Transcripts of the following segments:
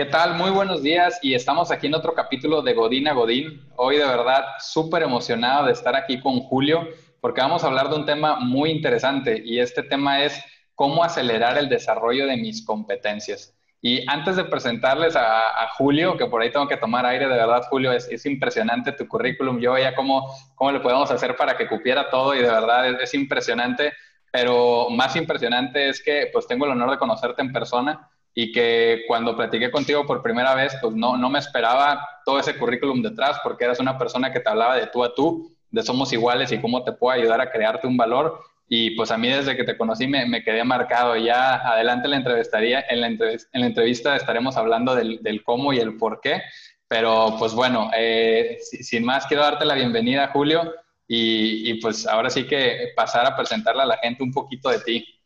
¿Qué tal? Muy buenos días y estamos aquí en otro capítulo de Godín a Godín. Hoy de verdad súper emocionado de estar aquí con Julio porque vamos a hablar de un tema muy interesante y este tema es cómo acelerar el desarrollo de mis competencias. Y antes de presentarles a, Julio, que por ahí tengo que tomar aire, de verdad, Julio, es, impresionante tu currículum. Yo veía cómo, cómo le podemos hacer para que cupiera todo y de verdad es, es impresionante. Pero más impresionante es que pues tengo el honor de conocerte en persona y que cuando platiqué contigo por primera vez, pues no, no me esperaba todo ese currículum detrás, porque eras una persona que te hablaba de tú a tú, de somos iguales y cómo te puedo ayudar a crearte un valor. Y pues a mí desde que te conocí me, me quedé marcado. Ya adelante la entrevistaría, en la, entrevista, en la entrevista estaremos hablando del, del, cómo y el por qué. Pero pues bueno, eh, sin más, quiero darte la bienvenida, Julio, y, y pues ahora sí que pasar a presentarle a la gente un poquito de ti.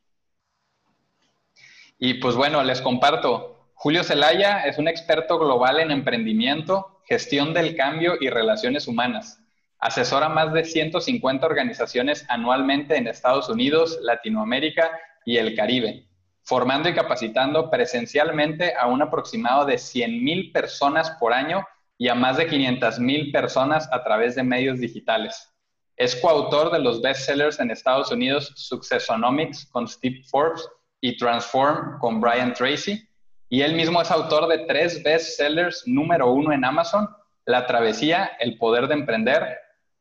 Y pues bueno, les comparto. Julio Zelaya es un experto global en emprendimiento, gestión del cambio y relaciones humanas. Asesora más de 150 organizaciones anualmente en Estados Unidos, Latinoamérica y el Caribe, formando y capacitando presencialmente a un aproximado de 100.000 personas por año y a más de 500.000 personas a través de medios digitales. Es coautor de los bestsellers en Estados Unidos Successonomics con Steve Forbes y Transform con Brian Tracy. Y él mismo es autor de tres bestsellers número uno en Amazon, La Travesía, El Poder de Emprender,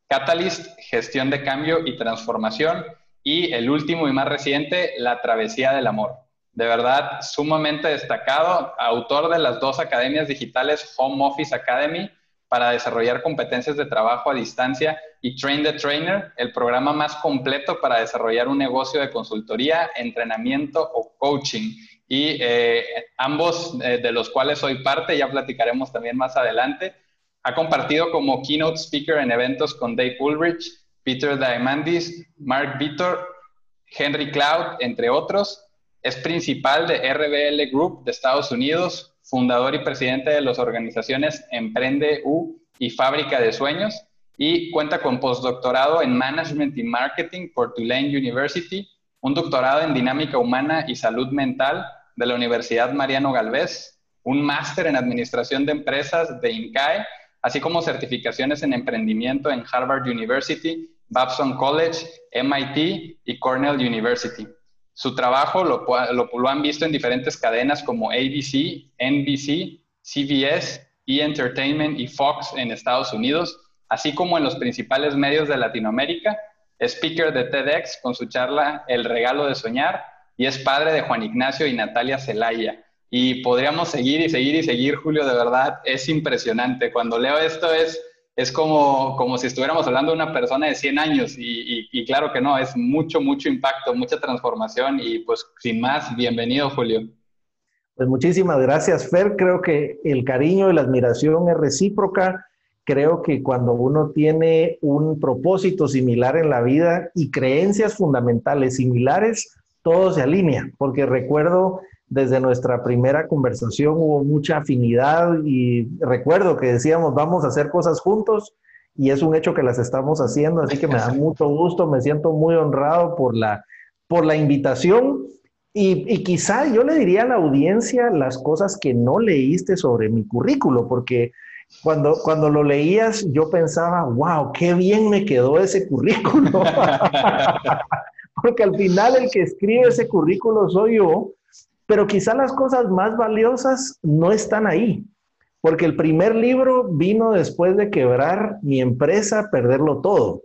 Catalyst, Gestión de Cambio y Transformación, y el último y más reciente, La Travesía del Amor. De verdad, sumamente destacado, autor de las dos academias digitales Home Office Academy para desarrollar competencias de trabajo a distancia y Train the Trainer, el programa más completo para desarrollar un negocio de consultoría, entrenamiento o coaching. Y eh, ambos eh, de los cuales soy parte, ya platicaremos también más adelante. Ha compartido como keynote speaker en eventos con Dave Ulrich, Peter Diamandis, Mark Vitor, Henry Cloud, entre otros. Es principal de RBL Group de Estados Unidos, fundador y presidente de las organizaciones Emprende U y Fábrica de Sueños, y cuenta con postdoctorado en Management y Marketing por Tulane University, un doctorado en Dinámica Humana y Salud Mental de la Universidad Mariano Galvez, un máster en Administración de Empresas de INCAE, así como certificaciones en emprendimiento en Harvard University, Babson College, MIT y Cornell University. Su trabajo lo, han visto en diferentes cadenas como ABC, NBC, CBS, E! Entertainment y Fox en Estados Unidos, así como en los principales medios de Latinoamérica. Speaker de TEDx con su charla El regalo de soñar y es padre de Juan Ignacio y Natalia Zelaya. Y podríamos seguir y seguir y seguir, Julio, de verdad, es impresionante. Cuando leo esto es es como, como si estuviéramos hablando de una persona de 100 años y, claro que no, es mucho, mucho impacto, mucha transformación y pues sin más, bienvenido Julio. Pues muchísimas gracias Fer, creo que el cariño y la admiración es recíproca. Creo que cuando uno tiene un propósito similar en la vida y creencias fundamentales similares, todo se alinea, porque recuerdo desde nuestra primera conversación hubo mucha afinidad y recuerdo que decíamos vamos a hacer cosas juntos y es un hecho que las estamos haciendo, así que me da mucho gusto, me siento muy honrado por la, por la invitación y, y quizá yo le diría a la audiencia las cosas que no leíste sobre mi currículo, porque cuando, cuando lo leías yo pensaba, wow, qué bien me quedó ese currículo. porque al final el que escribe ese currículo soy yo pero quizá las cosas más valiosas no están ahí, porque el primer libro vino después de quebrar mi empresa, perderlo todo.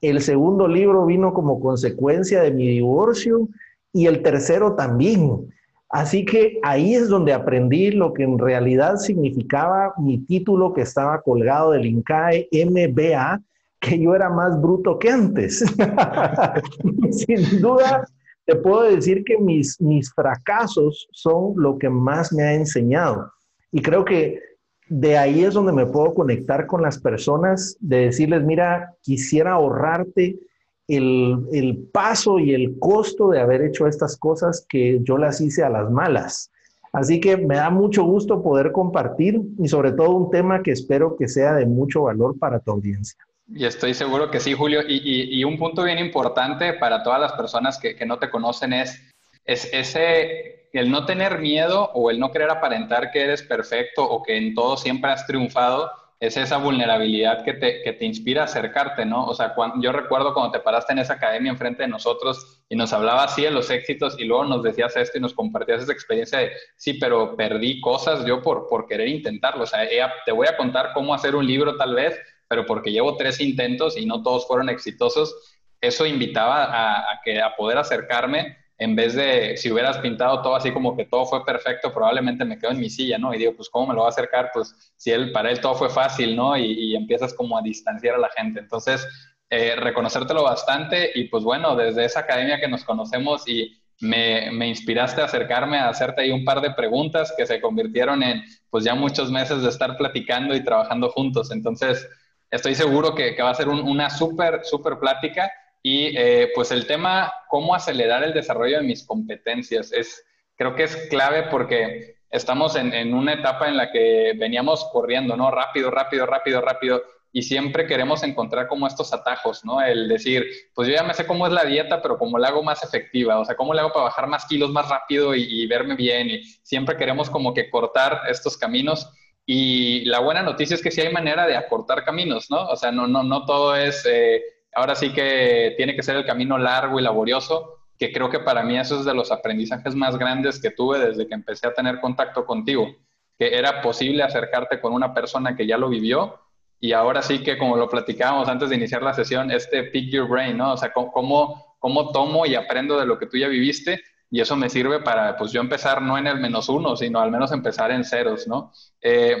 El segundo libro vino como consecuencia de mi divorcio y el tercero también. Así que ahí es donde aprendí lo que en realidad significaba mi título que estaba colgado del INCAE MBA, que yo era más bruto que antes. Sin duda, te puedo decir que mis, mis fracasos son lo que más me ha enseñado. Y creo que de ahí es donde me puedo conectar con las personas, de decirles, mira, quisiera ahorrarte el, el, paso y el costo de haber hecho estas cosas que yo las hice a las malas. Así que me da mucho gusto poder compartir y sobre todo un tema que espero que sea de mucho valor para tu audiencia. Y estoy seguro que sí, Julio. Y, un punto bien importante para todas las personas que, no te conocen es, es ese, el no tener miedo o el no querer aparentar que eres perfecto o que en todo siempre has triunfado, es esa vulnerabilidad que te, que te inspira a acercarte, ¿no? O sea, cuando, yo recuerdo cuando te paraste en esa academia enfrente de nosotros y nos hablabas así de los éxitos y luego nos decías esto y nos compartías esa experiencia de, sí, pero perdí cosas yo por, por querer intentarlo. O sea, te voy a contar cómo hacer un libro tal vez, pero porque llevo tres intentos y no todos fueron exitosos, eso invitaba a, a que, a poder acercarme en vez de, si hubieras pintado todo así como que todo fue perfecto, probablemente me quedo en mi silla, ¿no? Y digo, pues, ¿cómo me lo va a acercar? Pues, si él, para él todo fue fácil, ¿no? Y, empiezas como a distanciar a la gente. Entonces, eh, reconocértelo bastante y pues bueno, desde esa academia que nos conocemos y me, me, inspiraste a acercarme a hacerte ahí un par de preguntas que se convirtieron en pues ya muchos meses de estar platicando y trabajando juntos. Entonces, estoy seguro que, que va a ser una súper, súper plática y eh, pues el tema, cómo acelerar el desarrollo de mis competencias, es, creo que es clave porque estamos en, una etapa en la que veníamos corriendo, ¿no? Rápido, rápido, rápido, rápido. Y siempre queremos encontrar como estos atajos, ¿no? El decir, pues yo ya me sé cómo es la dieta, pero cómo la hago más efectiva, o sea, cómo le hago para bajar más kilos más rápido y, verme bien. Y siempre queremos como que cortar estos caminos. Y la buena noticia es que sí hay manera de acortar caminos, ¿no? O sea, no, no, no todo es... Eh, ahora sí que tiene que ser el camino largo y laborioso, que creo que para mí eso es de los aprendizajes más grandes que tuve desde que empecé a tener contacto contigo, que era posible acercarte con una persona que ya lo vivió y ahora sí que como lo platicábamos antes de iniciar la sesión, este pick your brain, ¿no? O sea, cómo, cómo tomo y aprendo de lo que tú ya viviste y eso me sirve para, pues yo empezar no en el menos uno, sino al menos empezar en ceros, ¿no? Eh,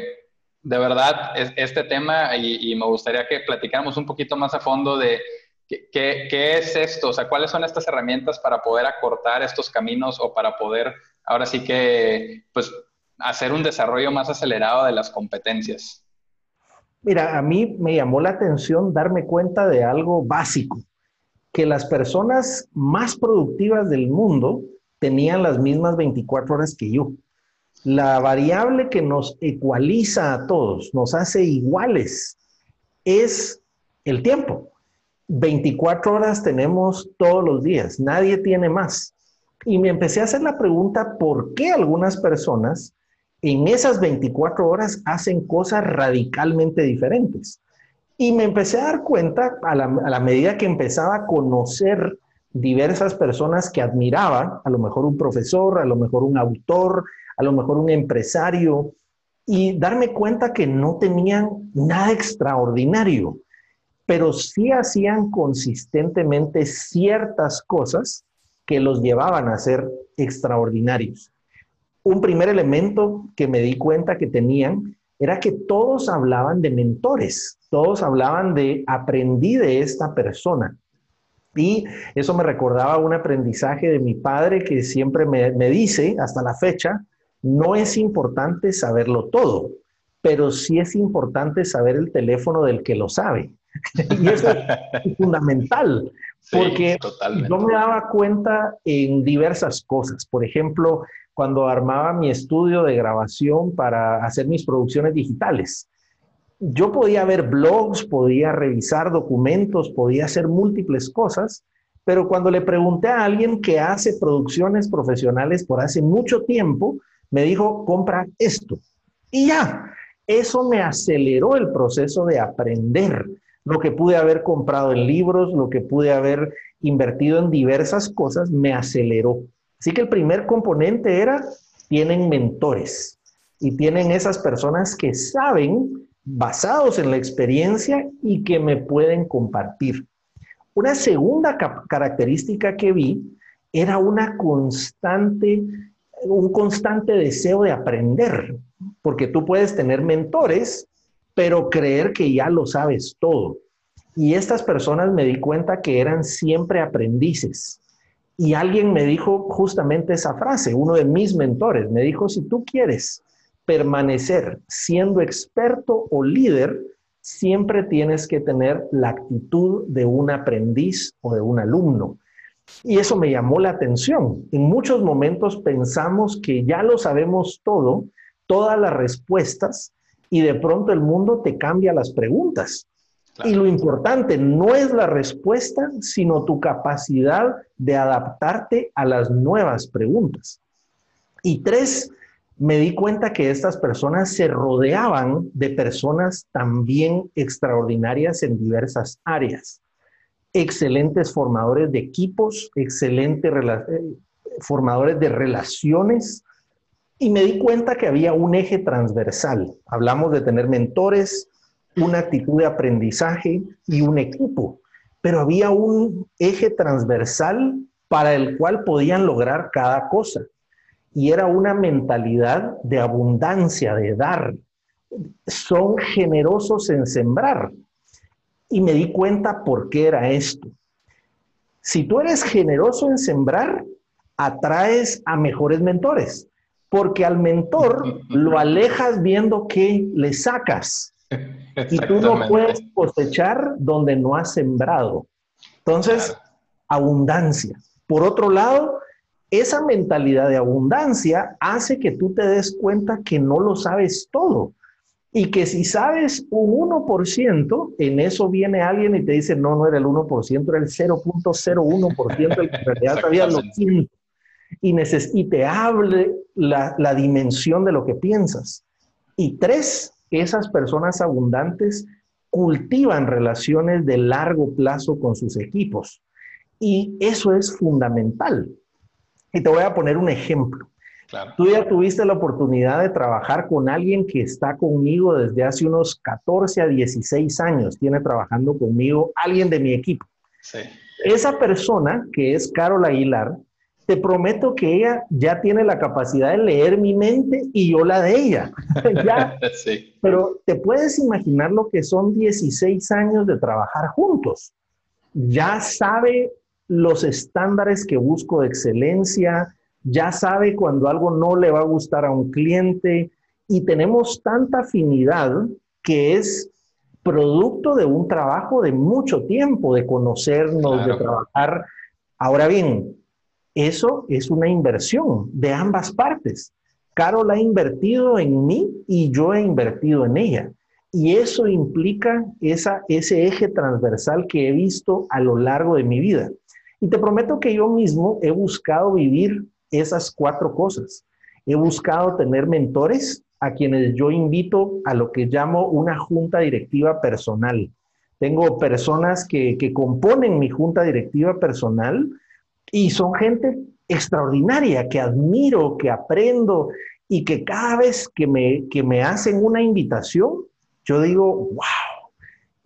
de verdad, este tema y, me gustaría que platicáramos un poquito más a fondo de qué, es esto, o sea, cuáles son estas herramientas para poder acortar estos caminos o para poder, ahora sí que, pues, hacer un desarrollo más acelerado de las competencias. Mira, a mí me llamó la atención darme cuenta de algo básico, que las personas más productivas del mundo tenían las mismas 24 horas que yo. La variable que nos ecualiza a todos, nos hace iguales, es el tiempo. 24 horas tenemos todos los días, nadie tiene más. Y me empecé a hacer la pregunta, ¿por qué algunas personas en esas 24 horas hacen cosas radicalmente diferentes? Y me empecé a dar cuenta a la, a la medida que empezaba a conocer diversas personas que admiraba, a lo mejor un profesor, a lo mejor un autor, a lo mejor un empresario, y darme cuenta que no tenían nada extraordinario, pero sí hacían consistentemente ciertas cosas que los llevaban a ser extraordinarios. Un primer elemento que me di cuenta que tenían era que todos hablaban de mentores, todos hablaban de aprendí de esta persona. Y eso me recordaba un aprendizaje de mi padre que siempre me, me dice hasta la fecha, no es importante saberlo todo, pero sí es importante saber el teléfono del que lo sabe. y eso es fundamental, porque yo me daba cuenta en diversas cosas. Por ejemplo, cuando armaba mi estudio de grabación para hacer mis producciones digitales, yo podía ver blogs, podía revisar documentos, podía hacer múltiples cosas, pero cuando le pregunté a alguien que hace producciones profesionales por hace mucho tiempo, me dijo, compra esto. Y ya, eso me aceleró el proceso de aprender. Lo que pude haber comprado en libros, lo que pude haber invertido en diversas cosas, me aceleró. Así que el primer componente era, tienen mentores y tienen esas personas que saben, basados en la experiencia y que me pueden compartir. Una segunda característica que vi era una constante un constante deseo de aprender, porque tú puedes tener mentores, pero creer que ya lo sabes todo. Y estas personas me di cuenta que eran siempre aprendices. Y alguien me dijo justamente esa frase, uno de mis mentores, me dijo, si tú quieres permanecer siendo experto o líder, siempre tienes que tener la actitud de un aprendiz o de un alumno. Y eso me llamó la atención. En muchos momentos pensamos que ya lo sabemos todo, todas las respuestas, y de pronto el mundo te cambia las preguntas. Y lo importante no es la respuesta, sino tu capacidad de adaptarte a las nuevas preguntas. Y tres, me di cuenta que estas personas se rodeaban de personas también extraordinarias en diversas áreas. Excelentes formadores de equipos, excelentes eh, formadores de relaciones. Y me di cuenta que había un eje transversal. Hablamos de tener mentores, una actitud de aprendizaje y un equipo, pero había un eje transversal para el cual podían lograr cada cosa. Y era una mentalidad de abundancia, de dar. Son generosos en sembrar. Y me di cuenta por qué era esto. Si tú eres generoso en sembrar, atraes a mejores mentores, porque al mentor lo alejas viendo qué le sacas. Y tú no puedes cosechar donde no has sembrado. Entonces, abundancia. Por otro lado, esa mentalidad de abundancia hace que tú te des cuenta que no lo sabes todo. Y que si sabes un 1%, en eso viene alguien y te dice, no, no era el 1%, era el 0.01% el que en realidad sabía lo siento. Y, y te hable la, la dimensión de lo que piensas. Y tres, esas personas abundantes cultivan relaciones de largo plazo con sus equipos. Y eso es fundamental. Y te voy a poner un ejemplo. Tú ya tuviste la oportunidad de trabajar con alguien que está conmigo desde hace unos 14 a 16 años, tiene trabajando conmigo alguien de mi equipo. Esa persona, que es Carol Aguilar, te prometo que ella ya tiene la capacidad de leer mi mente y yo la de ella. Pero te puedes imaginar lo que son 16 años de trabajar juntos. Ya sabe los estándares que busco de excelencia, ya sabe cuando algo no le va a gustar a un cliente y tenemos tanta afinidad que es producto de un trabajo de mucho tiempo, de conocernos, de trabajar. Ahora bien, eso es una inversión de ambas partes. Carol ha invertido en mí y yo he invertido en ella. Y eso implica esa, ese eje transversal que he visto a lo largo de mi vida. Y te prometo que yo mismo he buscado vivir esas cuatro cosas. He buscado tener mentores a quienes yo invito a lo que llamo una junta directiva personal. Tengo personas que, componen mi junta directiva personal y son gente extraordinaria que admiro, que aprendo y que cada vez que me, que me hacen una invitación, yo digo, wow,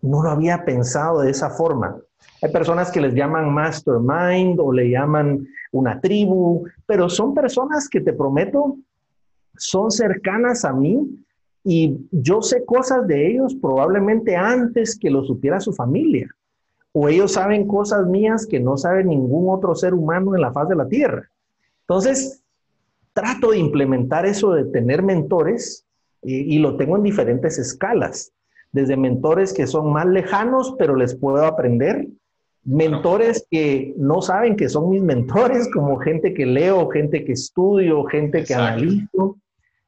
no lo había pensado de esa forma. Hay personas que les llaman mastermind o le llaman una tribu, pero son personas que te prometo son cercanas a mí y yo sé cosas de ellos probablemente antes que lo supiera su familia. O ellos saben cosas mías que no sabe ningún otro ser humano en la faz de la tierra. Entonces, trato de implementar eso de tener mentores y, lo tengo en diferentes escalas, desde mentores que son más lejanos, pero les puedo aprender, mentores que no saben que son mis mentores, como gente que leo, gente que estudio, gente que analizo,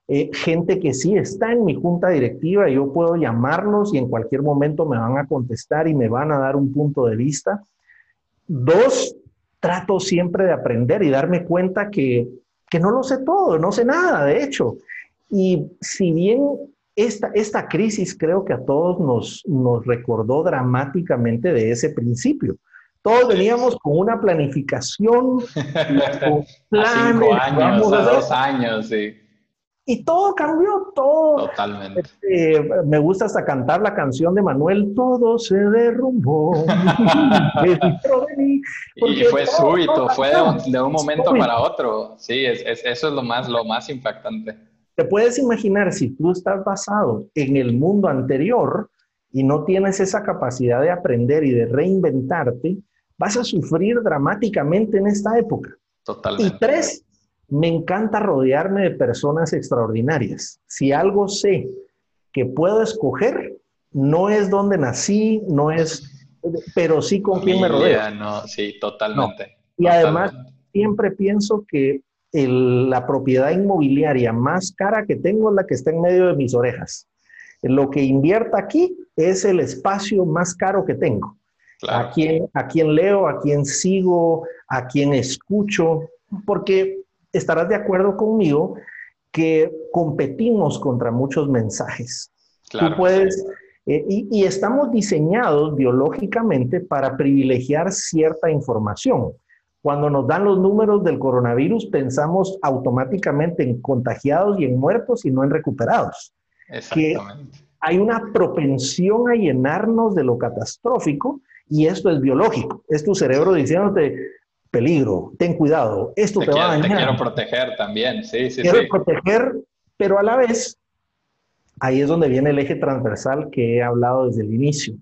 eh, gente que sí está en mi junta directiva, yo puedo llamarlos y en cualquier momento me van a contestar y me van a dar un punto de vista. Dos, trato siempre de aprender y darme cuenta que, que no lo sé todo, no sé nada, de hecho. Y si bien esta, esta crisis creo que a todos nos, nos recordó dramáticamente de ese principio. Todos veníamos con una planificación, con planes, cinco años, a dos años, sí y todo cambió, todo. Totalmente. Este, me gusta hasta cantar la canción de Manuel, todo se derrumbó. y fue súbito, fue de un, momento para otro. Sí, es, eso es lo más, lo más impactante. Te puedes imaginar si tú estás basado en el mundo anterior y no tienes esa capacidad de aprender y de reinventarte, vas a sufrir dramáticamente en esta época. Totalmente. Y tres, me encanta rodearme de personas extraordinarias. Si algo sé que puedo escoger, no es donde nací, no es, pero sí con quién me rodeo. No, sí, totalmente. Y además, siempre pienso que la propiedad inmobiliaria más cara que tengo es la que está en medio de mis orejas. Lo que invierta aquí es el espacio más caro que tengo. A, quién, a quién leo, a quién sigo, a quién escucho, porque estarás de acuerdo conmigo que competimos contra muchos mensajes. Tú puedes, eh, y, estamos diseñados biológicamente para privilegiar cierta información. Cuando nos dan los números del coronavirus, pensamos automáticamente en contagiados y en muertos y no en recuperados. Exactamente. hay una propensión a llenarnos de lo catastrófico y esto es biológico. Es tu cerebro diciéndote, peligro, ten cuidado, esto te, va a dañar. Te quiero proteger también, sí, sí. Quiero proteger, pero a la vez Ahí es donde viene el eje transversal que he hablado desde el inicio.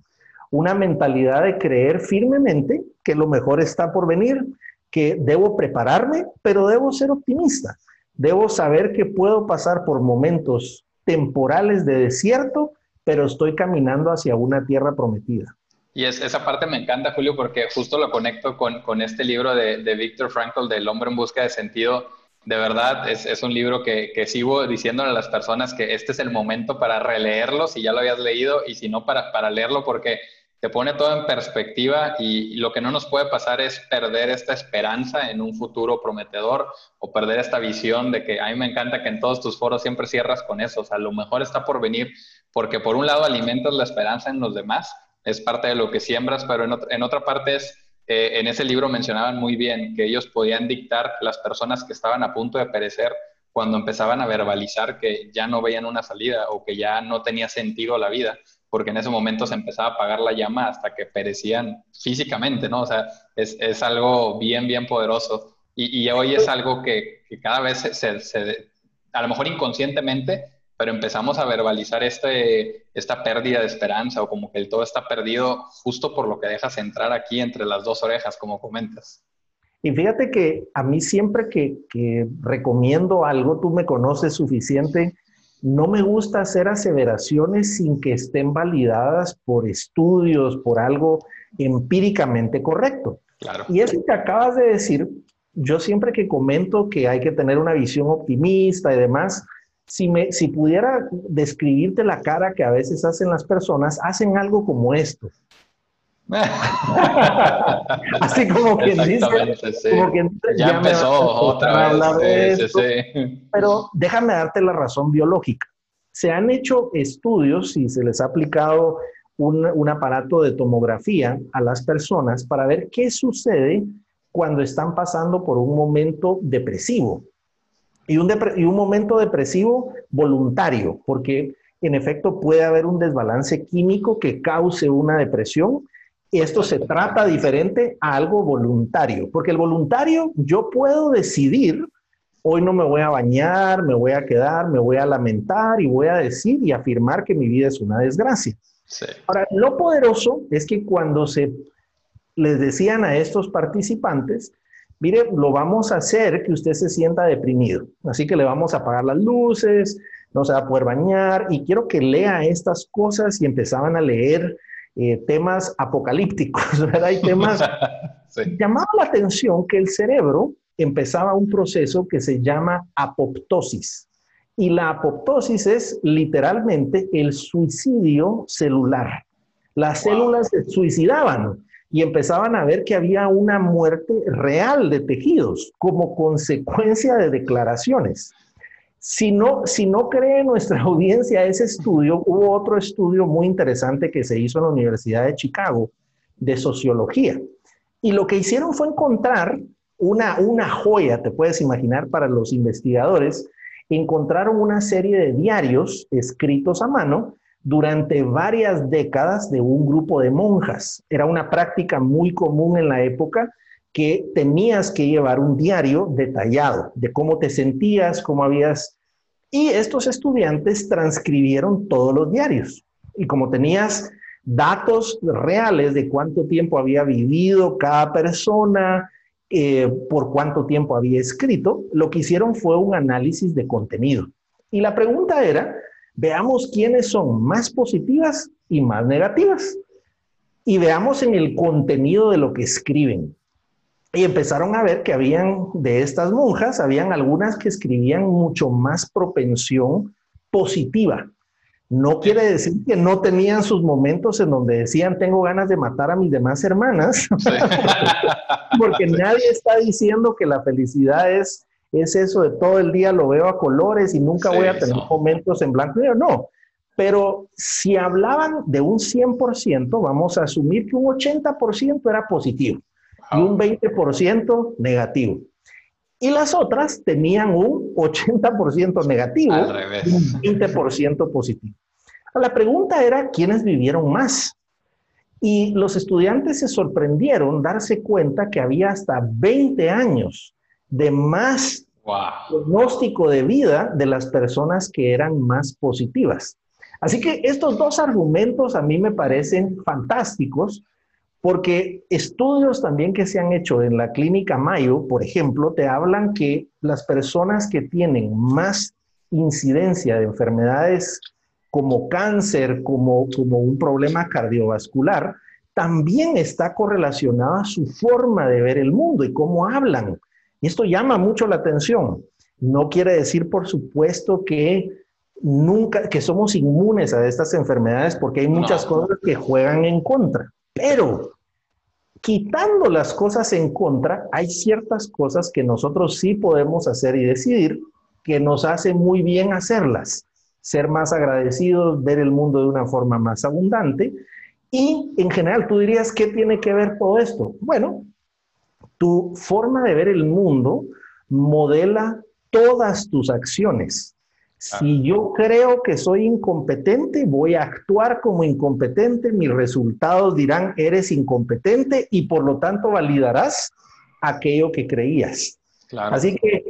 Una mentalidad de creer firmemente que lo mejor está por venir, que debo prepararme, pero debo ser optimista. Debo saber que puedo pasar por momentos temporales de desierto, pero estoy caminando hacia una tierra prometida. Y es, esa parte me encanta, Julio, porque justo lo conecto con, con este libro de, de Viktor Frankl, del hombre en busca de sentido, de verdad, es, es un libro que, que, sigo diciéndole a las personas que este es el momento para releerlo si ya lo habías leído y si no para, para leerlo porque te pone todo en perspectiva y, lo que no nos puede pasar es perder esta esperanza en un futuro prometedor o perder esta visión de que a mí me encanta que en todos tus foros siempre cierras con eso, o sea, lo mejor está por venir porque por un lado alimentas la esperanza en los demás, es parte de lo que siembras, pero en, en otra parte es eh, en ese libro mencionaban muy bien que ellos podían dictar las personas que estaban a punto de perecer cuando empezaban a verbalizar que ya no veían una salida o que ya no tenía sentido la vida, porque en ese momento se empezaba a apagar la llama hasta que perecían físicamente, ¿no? O sea, es, es algo bien, bien poderoso. Y, y hoy es algo que, que cada vez se, se, a lo mejor inconscientemente, pero empezamos a verbalizar este, esta pérdida de esperanza o como que el todo está perdido justo por lo que dejas entrar aquí entre las dos orejas, como comentas. Y fíjate que a mí siempre que, que recomiendo algo, tú me conoces suficiente, no me gusta hacer aseveraciones sin que estén validadas por estudios, por algo empíricamente correcto. Claro. Y eso que acabas de decir, yo siempre que comento que hay que tener una visión optimista y demás, si, me, si pudiera describirte la cara que a veces hacen las personas, hacen algo como esto. Así como quien dice, como quien ya, empezó otra vez. Pero déjame darte la razón biológica. Se han hecho estudios y se les ha aplicado un, un aparato de tomografía a las personas para ver qué sucede cuando están pasando por un momento depresivo y un, y un momento depresivo voluntario, porque en efecto puede haber un desbalance químico que cause una depresión. Y esto se trata diferente a algo voluntario, porque el voluntario yo puedo decidir, hoy no me voy a bañar, me voy a quedar, me voy a lamentar y voy a decir y afirmar que mi vida es una desgracia. Ahora, lo poderoso es que cuando se les decían a estos participantes, mire, lo vamos a hacer que usted se sienta deprimido. Así que le vamos a apagar las luces, no se va a poder bañar y quiero que lea estas cosas y empezaban a leer eh, temas apocalípticos, ¿verdad? Hay temas... sí. Llamaba la atención que el cerebro empezaba un proceso que se llama apoptosis. Y la apoptosis es literalmente el suicidio celular. Las células se suicidaban y empezaban a ver que había una muerte real de tejidos como consecuencia de declaraciones. Si no, si no cree nuestra audiencia ese estudio, hubo otro estudio muy interesante que se hizo en la Universidad de Chicago de sociología. Y lo que hicieron fue encontrar una, una joya, te puedes imaginar, para los investigadores. Encontraron una serie de diarios escritos a mano durante varias décadas de un grupo de monjas. Era una práctica muy común en la época que tenías que llevar un diario detallado de cómo te sentías, cómo habías... Y estos estudiantes transcribieron todos los diarios. Y como tenías datos reales de cuánto tiempo había vivido cada persona, eh, por cuánto tiempo había escrito, lo que hicieron fue un análisis de contenido. Y la pregunta era, Veamos quiénes son más positivas y más negativas. Y veamos en el contenido de lo que escriben. Y empezaron a ver que habían de estas monjas, habían algunas que escribían mucho más propensión positiva. No quiere decir que no tenían sus momentos en donde decían tengo ganas de matar a mis demás hermanas, porque nadie está diciendo que la felicidad es, es eso de todo el día lo veo a colores y nunca voy a tener momentos en blanco y negro. No, pero si hablaban de un 100%, vamos a asumir que un 80% era positivo y un 20% negativo. Y las otras tenían un 80% negativo y un 20% positivo. La pregunta era, ¿quiénes vivieron más? Y los estudiantes se sorprendieron darse cuenta que había hasta 20 años de más pronóstico de vida de las personas que eran más positivas. Así que estos dos argumentos a mí me parecen fantásticos porque estudios también que se han hecho en la clínica Mayo, por ejemplo, te hablan que las personas que tienen más incidencia de enfermedades como cáncer, como, como un problema cardiovascular, también está correlacionada a su forma de ver el mundo y cómo hablan. Y esto llama mucho la atención. No quiere decir, por supuesto, que nunca, que somos inmunes a estas enfermedades porque hay muchas cosas que juegan en contra. Pero quitando las cosas en contra, hay ciertas cosas que nosotros sí podemos hacer y decidir que nos hace muy bien hacerlas ser más agradecidos, ver el mundo de una forma más abundante. Y en general, tú dirías, ¿qué tiene que ver todo esto? Bueno, tu forma de ver el mundo modela todas tus acciones. Si yo creo que soy incompetente, voy a actuar como incompetente, mis resultados dirán, eres incompetente y por lo tanto validarás aquello que creías. Así que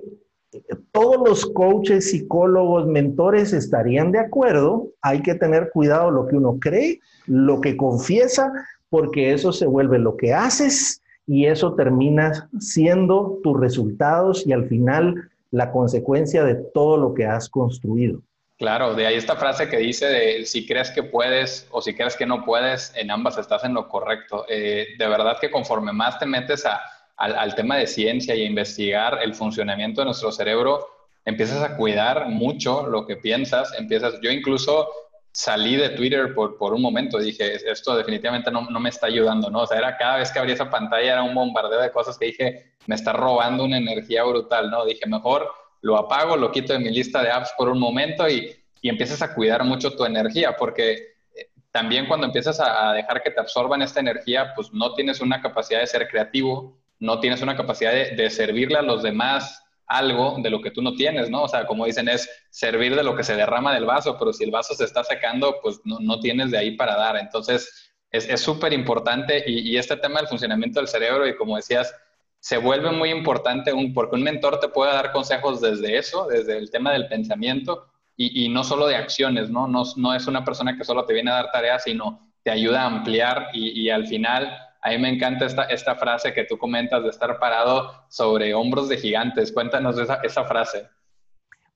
todos los coaches, psicólogos, mentores estarían de acuerdo. Hay que tener cuidado lo que uno cree, lo que confiesa, porque eso se vuelve lo que haces y eso termina siendo tus resultados y al final la consecuencia de todo lo que has construido. Claro, de ahí esta frase que dice de si crees que puedes o si crees que no puedes, en ambas estás en lo correcto. Eh, de verdad que conforme más te metes a, al, tema de ciencia y a investigar el funcionamiento de nuestro cerebro, empiezas a cuidar mucho lo que piensas, empiezas, yo incluso salí de Twitter por, por un momento, dije, esto definitivamente no, no, me está ayudando, ¿no? O sea, era cada vez que abría esa pantalla era un bombardeo de cosas que dije, me está robando una energía brutal, ¿no? Dije, mejor lo apago, lo quito de mi lista de apps por un momento y, y empiezas a cuidar mucho tu energía, porque eh, también cuando empiezas a dejar que te absorban esta energía, pues no tienes una capacidad de ser creativo, no tienes una capacidad de, servirle a los demás algo de lo que tú no tienes, ¿no? O sea, como dicen, es servir de lo que se derrama del vaso, pero si el vaso se está secando, pues no, tienes de ahí para dar. Entonces, es súper importante y, este tema del funcionamiento del cerebro y como decías, se vuelve muy importante un, porque un mentor te puede dar consejos desde eso, desde el tema del pensamiento y, no solo de acciones, ¿no? ¿no? ¿no? es una persona que solo te viene a dar tareas, sino te ayuda a ampliar y, y al final a me encanta esta, esta frase que tú comentas de estar parado sobre hombros de gigantes. Cuéntanos esa, esa frase.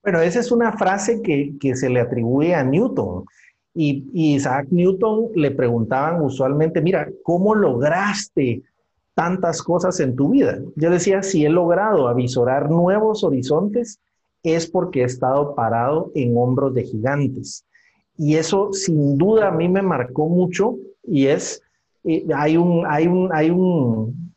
Bueno, esa es una frase que, que se le atribuye a Newton. Y, y, Isaac Newton le preguntaban usualmente, mira, ¿cómo lograste tantas cosas en tu vida? Yo decía, si he logrado avisorar nuevos horizontes, es porque he estado parado en hombros de gigantes. Y eso sin duda a mí me marcó mucho y es hay un, hay un, hay un,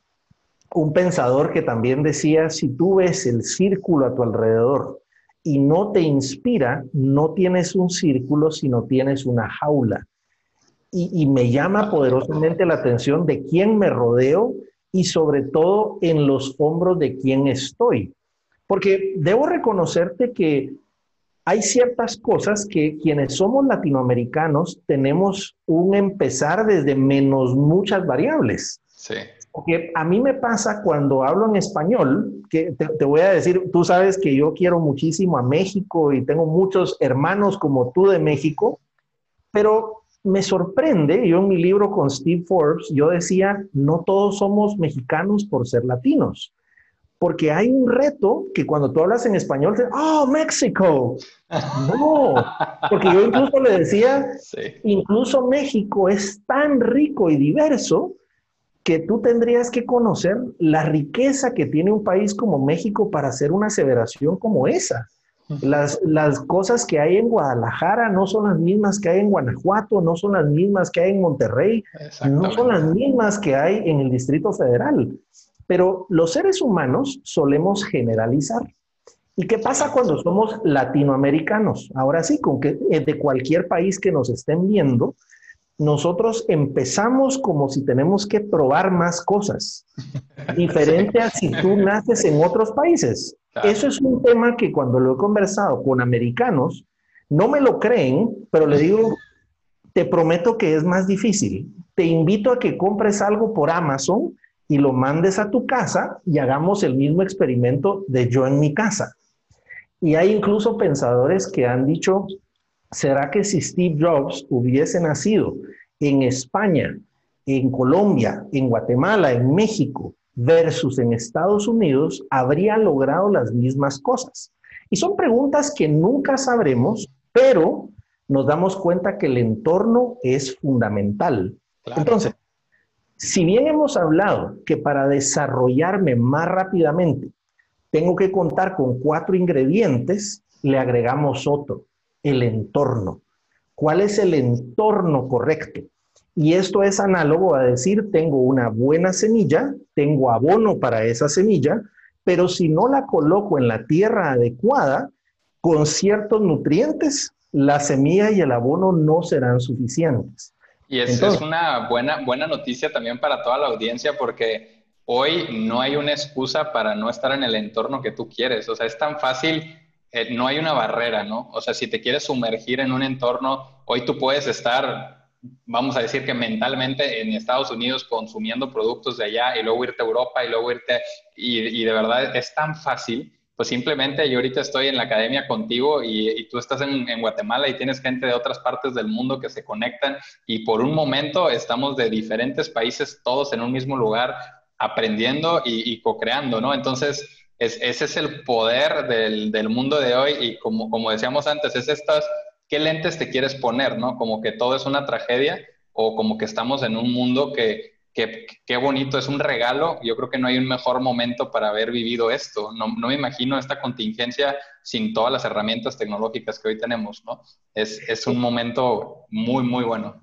un pensador que también decía, si tú ves el círculo a tu alrededor y no te inspira, no tienes un círculo, sino tienes una jaula. Y, y, me llama poderosamente la atención de quién me rodeo y sobre todo en los hombros de quién estoy. Porque debo reconocerte que hay ciertas cosas que quienes somos latinoamericanos tenemos un empezar desde menos muchas variables. Sí. Porque a mí me pasa cuando hablo en español, que te, voy a decir, tú sabes que yo quiero muchísimo a México y tengo muchos hermanos como tú de México, pero me sorprende, yo en mi libro con Steve Forbes, yo decía, no todos somos mexicanos por ser latinos porque hay un reto que cuando tú hablas en español, oh, México. No, porque yo incluso le decía, incluso México es tan rico y diverso que tú tendrías que conocer la riqueza que tiene un país como México para hacer una aseveración como esa. Las, las cosas que hay en Guadalajara no son las mismas que hay en Guanajuato, no son las mismas que hay en Monterrey, no son las mismas que hay en el Distrito Federal. Pero los seres humanos solemos generalizar. ¿Y qué pasa cuando somos latinoamericanos? Ahora sí, con que eh, de cualquier país que nos estén viendo, nosotros empezamos como si tenemos que probar más cosas, diferente a si tú naces en otros países. Eso es un tema que cuando lo he conversado con americanos, no me lo creen, pero le digo, te prometo que es más difícil. Te invito a que compres algo por Amazon y lo mandes a tu casa y hagamos el mismo experimento de yo en mi casa. Y hay incluso pensadores que han dicho, ¿será que si Steve Jobs hubiese nacido en España, en Colombia, en Guatemala, en México, versus en Estados Unidos, habría logrado las mismas cosas? Y son preguntas que nunca sabremos, pero nos damos cuenta que el entorno es fundamental. Entonces, si bien hemos hablado que para desarrollarme más rápidamente tengo que contar con cuatro ingredientes, le agregamos otro, el entorno. ¿Cuál es el entorno correcto? Y esto es análogo a decir, tengo una buena semilla, tengo abono para esa semilla, pero si no la coloco en la tierra adecuada, con ciertos nutrientes, la semilla y el abono no serán suficientes. Y es, es una buena, buena noticia también para toda la audiencia porque hoy no hay una excusa para no estar en el entorno que tú quieres. O sea, es tan fácil, eh, no hay una barrera, ¿no? O sea, si te quieres sumergir en un entorno, hoy tú puedes estar, vamos a decir que mentalmente en Estados Unidos consumiendo productos de allá y luego irte a Europa y luego irte, y, de verdad es tan fácil. Pues simplemente yo ahorita estoy en la academia contigo y, tú estás en, Guatemala y tienes gente de otras partes del mundo que se conectan y por un momento estamos de diferentes países todos en un mismo lugar aprendiendo y, co-creando, ¿no? Entonces, ese es el poder del, mundo de hoy y como, como decíamos antes, es estas, ¿qué lentes te quieres poner, ¿no? Como que todo es una tragedia o como que estamos en un mundo que, qué bonito, es un regalo. Yo creo que no hay un mejor momento para haber vivido esto. No, no, me imagino esta contingencia sin todas las herramientas tecnológicas que hoy tenemos, ¿no? Es, es un momento muy, muy bueno.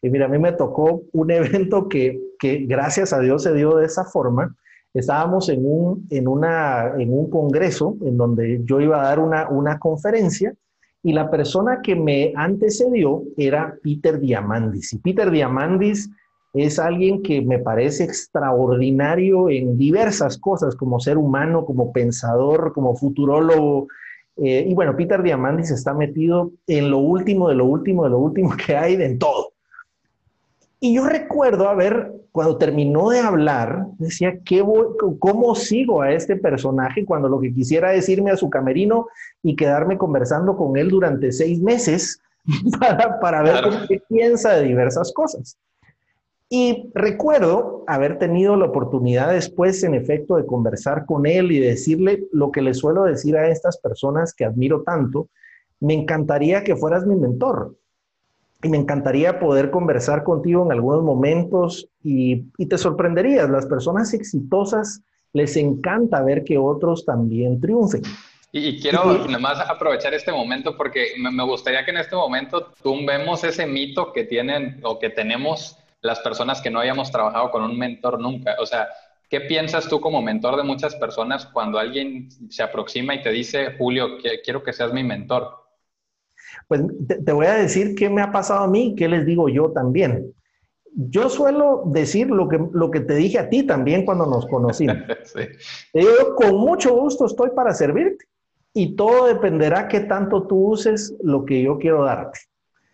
Y mira, a mí me tocó un evento que, que gracias a Dios se dio de esa forma. Estábamos en un, en una, en un congreso en donde yo iba a dar una, una conferencia y la persona que me antecedió era Peter Diamandis. Y Peter Diamandis es alguien que me parece extraordinario en diversas cosas, como ser humano, como pensador, como futurólogo. Eh, y bueno, Peter Diamandis está metido en lo último, de lo último, de lo último que hay en todo. Y yo recuerdo, a ver, cuando terminó de hablar, decía, ¿qué ¿cómo sigo a este personaje cuando lo que quisiera decirme a su camerino y quedarme conversando con él durante seis meses para, para ver qué piensa de diversas cosas? Y recuerdo haber tenido la oportunidad después, en efecto, de conversar con él y decirle lo que le suelo decir a estas personas que admiro tanto, me encantaría que fueras mi mentor. Y me encantaría poder conversar contigo en algunos momentos y, te sorprenderías, las personas exitosas les encanta ver que otros también triunfen. Y, quiero nomás aprovechar este momento porque me, gustaría que en este momento tumbemos ese mito que tienen o que tenemos las personas que no hayamos trabajado con un mentor nunca. O sea, ¿qué piensas tú como mentor de muchas personas cuando alguien se aproxima y te dice, Julio, quiero que seas mi mentor? Pues te, voy a decir qué me ha pasado a mí qué les digo yo también. Yo suelo decir lo que, lo que te dije a ti también cuando nos conocimos. Yo con mucho gusto estoy para servirte y todo dependerá qué tanto tú uses lo que yo quiero darte.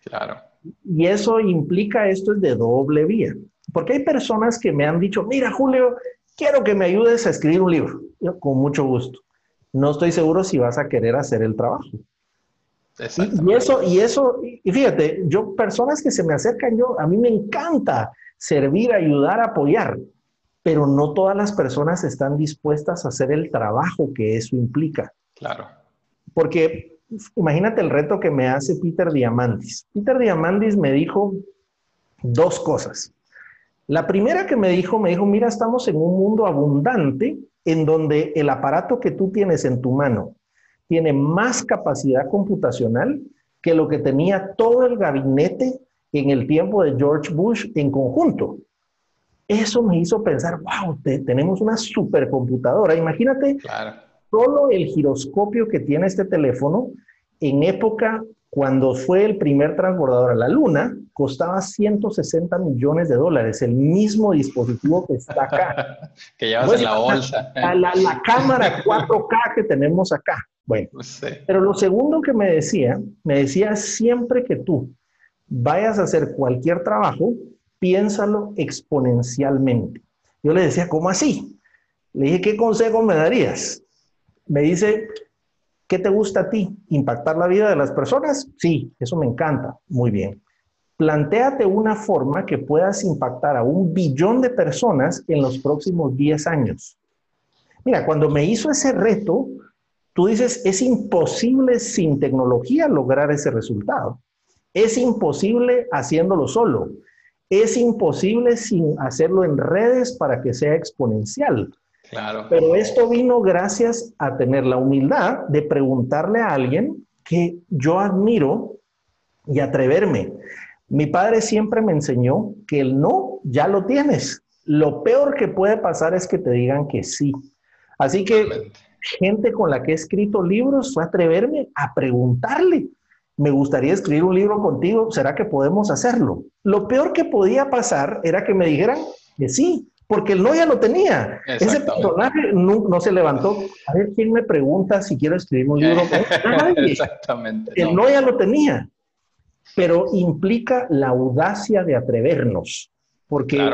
Claro. Y eso implica, esto es de doble vía. Porque hay personas que me han dicho, mira Julio, quiero que me ayudes a escribir un libro. Yo con mucho gusto. No estoy seguro si vas a querer hacer el trabajo. Y, eso, y eso, y fíjate, yo, personas que se me acercan, yo, a mí me encanta servir, ayudar, apoyar, pero no todas las personas están dispuestas a hacer el trabajo que eso implica. Claro. Porque imagínate el reto que me hace Peter Diamandis. Peter Diamandis me dijo dos cosas. La primera que me dijo, me dijo, mira, estamos en un mundo abundante en donde el aparato que tú tienes en tu mano tiene más capacidad computacional que lo que tenía todo el gabinete en el tiempo de George Bush en conjunto. Eso me hizo pensar, wow, tenemos una supercomputadora. Imagínate solo el giroscopio que tiene este teléfono en época cuando fue el primer transbordador a la Luna, costaba 160 millones de dólares, el mismo dispositivo que está acá. que llevas en la bolsa. La, cámara 4K que tenemos acá. Bueno, pero lo segundo que me decía, me decía siempre que tú vayas a hacer cualquier trabajo, piénsalo exponencialmente. Yo le decía, ¿cómo así? Le dije, ¿qué consejo me darías? Me dice, ¿qué te gusta a ti? ¿Impactar la vida de las personas? Sí, eso me encanta. Muy bien. Plantéate una forma que puedas impactar a un billón de personas en los próximos 10 años. Mira, cuando me hizo ese reto, tú dices, es imposible sin tecnología lograr ese resultado. Es imposible haciéndolo solo. Es imposible sin hacerlo en redes para que sea exponencial. Claro. Pero esto vino gracias a tener la humildad de preguntarle a alguien que yo admiro y atreverme. Mi padre siempre me enseñó que el no ya lo tienes. Lo peor que puede pasar es que te digan que sí. Así que gente con la que he escrito libros fue atreverme a preguntarle me gustaría escribir un libro contigo, ¿será que podemos hacerlo? Lo peor que podía pasar era que me dijeran que sí, porque el no ya lo tenía. Ese personaje no, se levantó. A ver, ¿quién me pregunta si quiero escribir un libro? Exactamente. El no. ya lo tenía. Pero implica la audacia de atrevernos, porque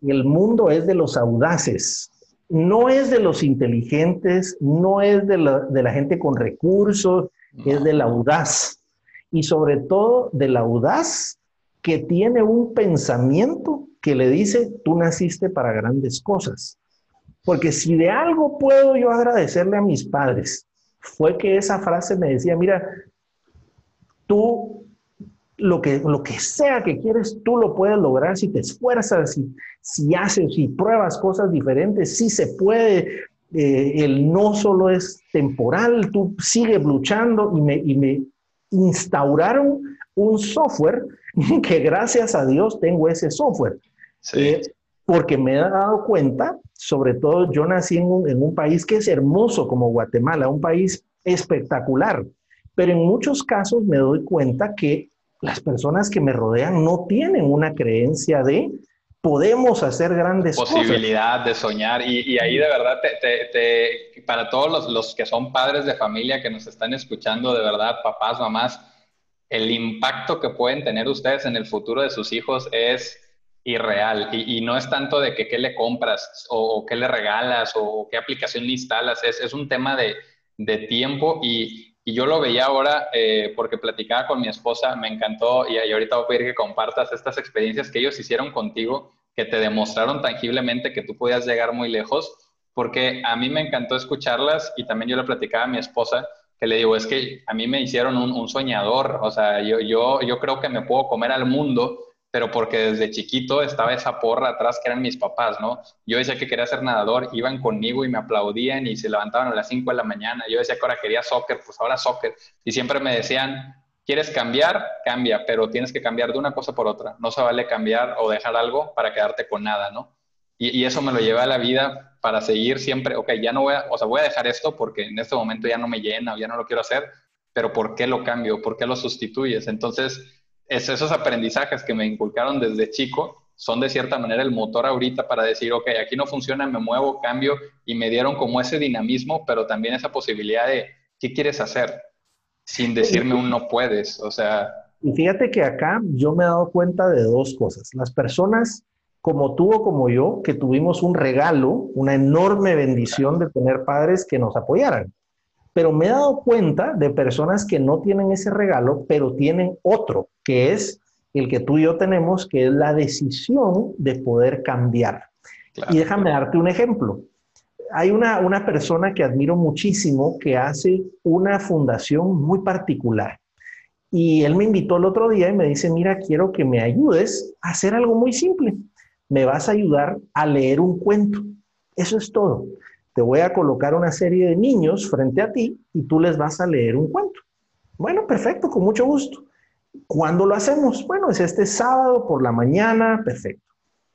el mundo es de los audaces, no es de los inteligentes, no es de la, de la gente con recursos, es del audaz y sobre todo del audaz que tiene un pensamiento que le dice, tú naciste para grandes cosas. Porque si de algo puedo yo agradecerle a mis padres, fue que esa frase me decía, mira, tú lo que, lo que sea que quieres, tú lo puedes lograr si te esfuerzas, si, si haces, si pruebas cosas diferentes, si se puede. Eh, el no solo es temporal, tú sigues luchando y me, y me, instauraron un software que gracias a Dios tengo ese software. Eh, porque me he dado cuenta, sobre todo yo nací en un, en un país que es hermoso como Guatemala, un país espectacular, pero en muchos casos me doy cuenta que las personas que me rodean no tienen una creencia de podemos hacer grandes posibilidad de soñar. Y, ahí de verdad te, para todos los, los, que son padres de familia que nos están escuchando de verdad papás mamás el impacto que pueden tener ustedes en el futuro de sus hijos es irreal y, no es tanto de que qué le compras o, qué le regalas o qué aplicación le instalas es, es un tema de, de tiempo y, y yo lo veía ahora eh, porque platicaba con mi esposa, me encantó y, ahorita voy a pedir que compartas estas experiencias que ellos hicieron contigo, que te demostraron tangiblemente que tú podías llegar muy lejos, porque a mí me encantó escucharlas y también yo le platicaba a mi esposa que le digo, es que a mí me hicieron un, un soñador, o sea, yo, yo, yo creo que me puedo comer al mundo pero porque desde chiquito estaba esa porra atrás que eran mis papás, ¿no? Yo decía que quería ser nadador, iban conmigo y me aplaudían y se levantaban a las 5 de la mañana. Yo decía que ahora quería soccer, pues ahora soccer. Y siempre me decían, ¿quieres cambiar? Cambia, pero tienes que cambiar de una cosa por otra. No se vale cambiar o dejar algo para quedarte con nada, ¿no? Y, eso me lo llevé a la vida para seguir siempre, ok, ya no voy a, o sea, voy a dejar esto porque en este momento ya no me llena o ya no lo quiero hacer, pero ¿por qué lo cambio? ¿Por qué lo sustituyes? Entonces, es esos aprendizajes que me inculcaron desde chico son de cierta manera el motor ahorita para decir, ok, aquí no funciona, me muevo, cambio, y me dieron como ese dinamismo, pero también esa posibilidad de, ¿qué quieres hacer? Sin decirme un no puedes, o sea... Y fíjate que acá yo me he dado cuenta de dos cosas. Las personas como tú o como yo, que tuvimos un regalo, una enorme bendición de tener padres que nos apoyaran. Pero me he dado cuenta de personas que no tienen ese regalo, pero tienen otro, que es el que tú y yo tenemos, que es la decisión de poder cambiar. Y déjame darte un ejemplo. Hay una, una persona que admiro muchísimo que hace una fundación muy particular. Y él me invitó el otro día y me dice, mira, quiero que me ayudes a hacer algo muy simple. Me vas a ayudar a leer un cuento. Eso es todo te voy a colocar una serie de niños frente a ti y tú les vas a leer un cuento. Bueno, perfecto, con mucho gusto. ¿Cuándo lo hacemos? Bueno, es este sábado por la mañana, perfecto.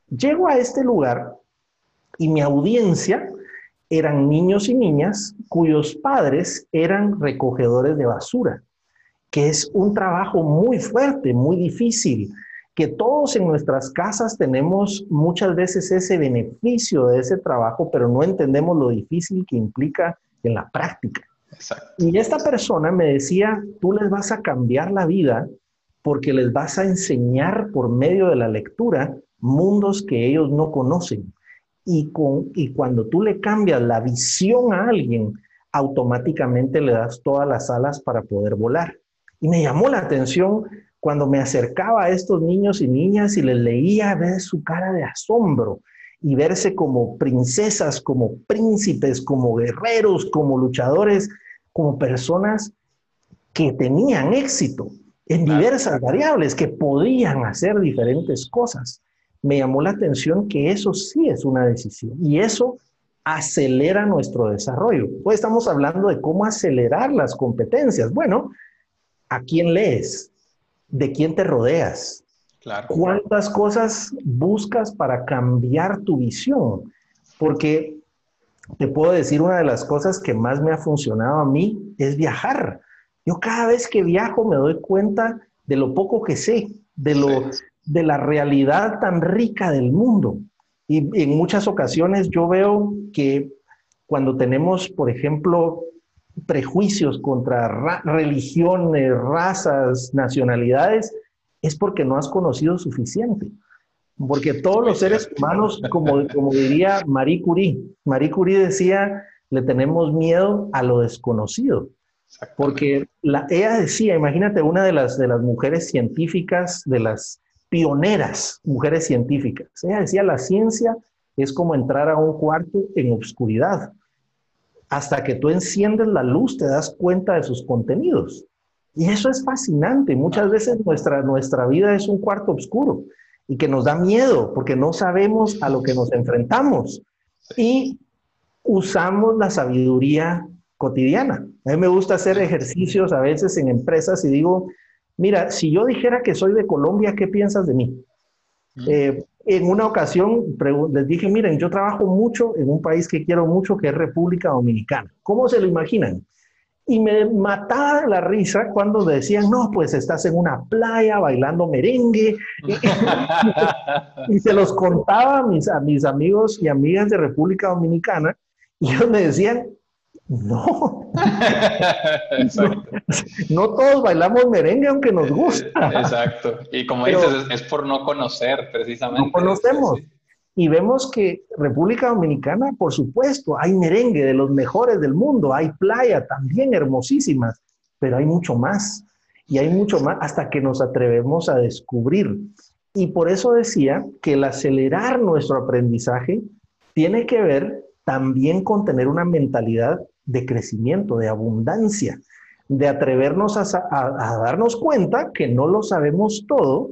Llego a este lugar y mi audiencia eran niños y niñas cuyos padres eran recogedores de basura, que es un trabajo muy fuerte, muy difícil, que todos en nuestras casas tenemos muchas veces ese beneficio de ese trabajo, pero no entendemos lo difícil que implica en la práctica. Y esta persona me decía, tú les vas a cambiar la vida porque les vas a enseñar por medio de la lectura mundos que ellos no conocen. Y, con, y cuando tú le cambias la visión a alguien, automáticamente le das todas las alas para poder volar. Y me llamó la atención cuando me acercaba a estos niños y niñas y les leía ver su cara de asombro y verse como princesas, como príncipes, como guerreros, como luchadores, como personas que tenían éxito en diversas variables, que podían hacer diferentes cosas. Me llamó la atención que eso sí es una decisión y eso acelera nuestro desarrollo. Hoy estamos hablando de cómo acelerar las competencias. Bueno, ¿a quién lees? ¿De quién te rodeas? ¿Cuántas cosas buscas para cambiar tu visión? Porque te puedo decir, una de las cosas que más me ha funcionado a mí es viajar. Yo cada vez que viajo me doy cuenta de lo poco que sé, de, lo, de la realidad tan rica del mundo. Y en muchas ocasiones yo veo que cuando tenemos, por ejemplo, prejuicios contra religiones, razas, nacionalidades, es porque no has conocido suficiente. Porque todos los seres humanos, como, como diría Marie Curie, Marie Curie decía, le tenemos miedo a lo desconocido. Porque la, ella decía, imagínate una de las, de las mujeres científicas, de las pioneras mujeres científicas, ella decía, la ciencia es como entrar a un cuarto en obscuridad. Hasta que tú enciendes la luz te das cuenta de sus contenidos. Y eso es fascinante. Muchas veces nuestra, nuestra vida es un cuarto oscuro y que nos da miedo porque no sabemos a lo que nos enfrentamos. Y usamos la sabiduría cotidiana. A mí me gusta hacer ejercicios a veces en empresas y digo, mira, si yo dijera que soy de Colombia, ¿qué piensas de mí? Eh, en una ocasión les dije, miren, yo trabajo mucho en un país que quiero mucho, que es República Dominicana. ¿Cómo se lo imaginan? Y me mataba la risa cuando decían, no, pues estás en una playa bailando merengue. y, se los contaba a mis, a mis amigos y amigas de República Dominicana. Y ellos me decían, no. no. todos bailamos merengue aunque nos gusta. Exacto. Y como dices, es, por no conocer precisamente. No conocemos. Y vemos que República Dominicana, por supuesto, hay merengue de los mejores del mundo, hay playa también hermosísimas, pero hay mucho más. Y hay mucho más hasta que nos atrevemos a descubrir. Y por eso decía que el acelerar nuestro aprendizaje tiene que ver también con tener una mentalidad de crecimiento, de abundancia, de atrevernos a, a, darnos cuenta que no lo sabemos todo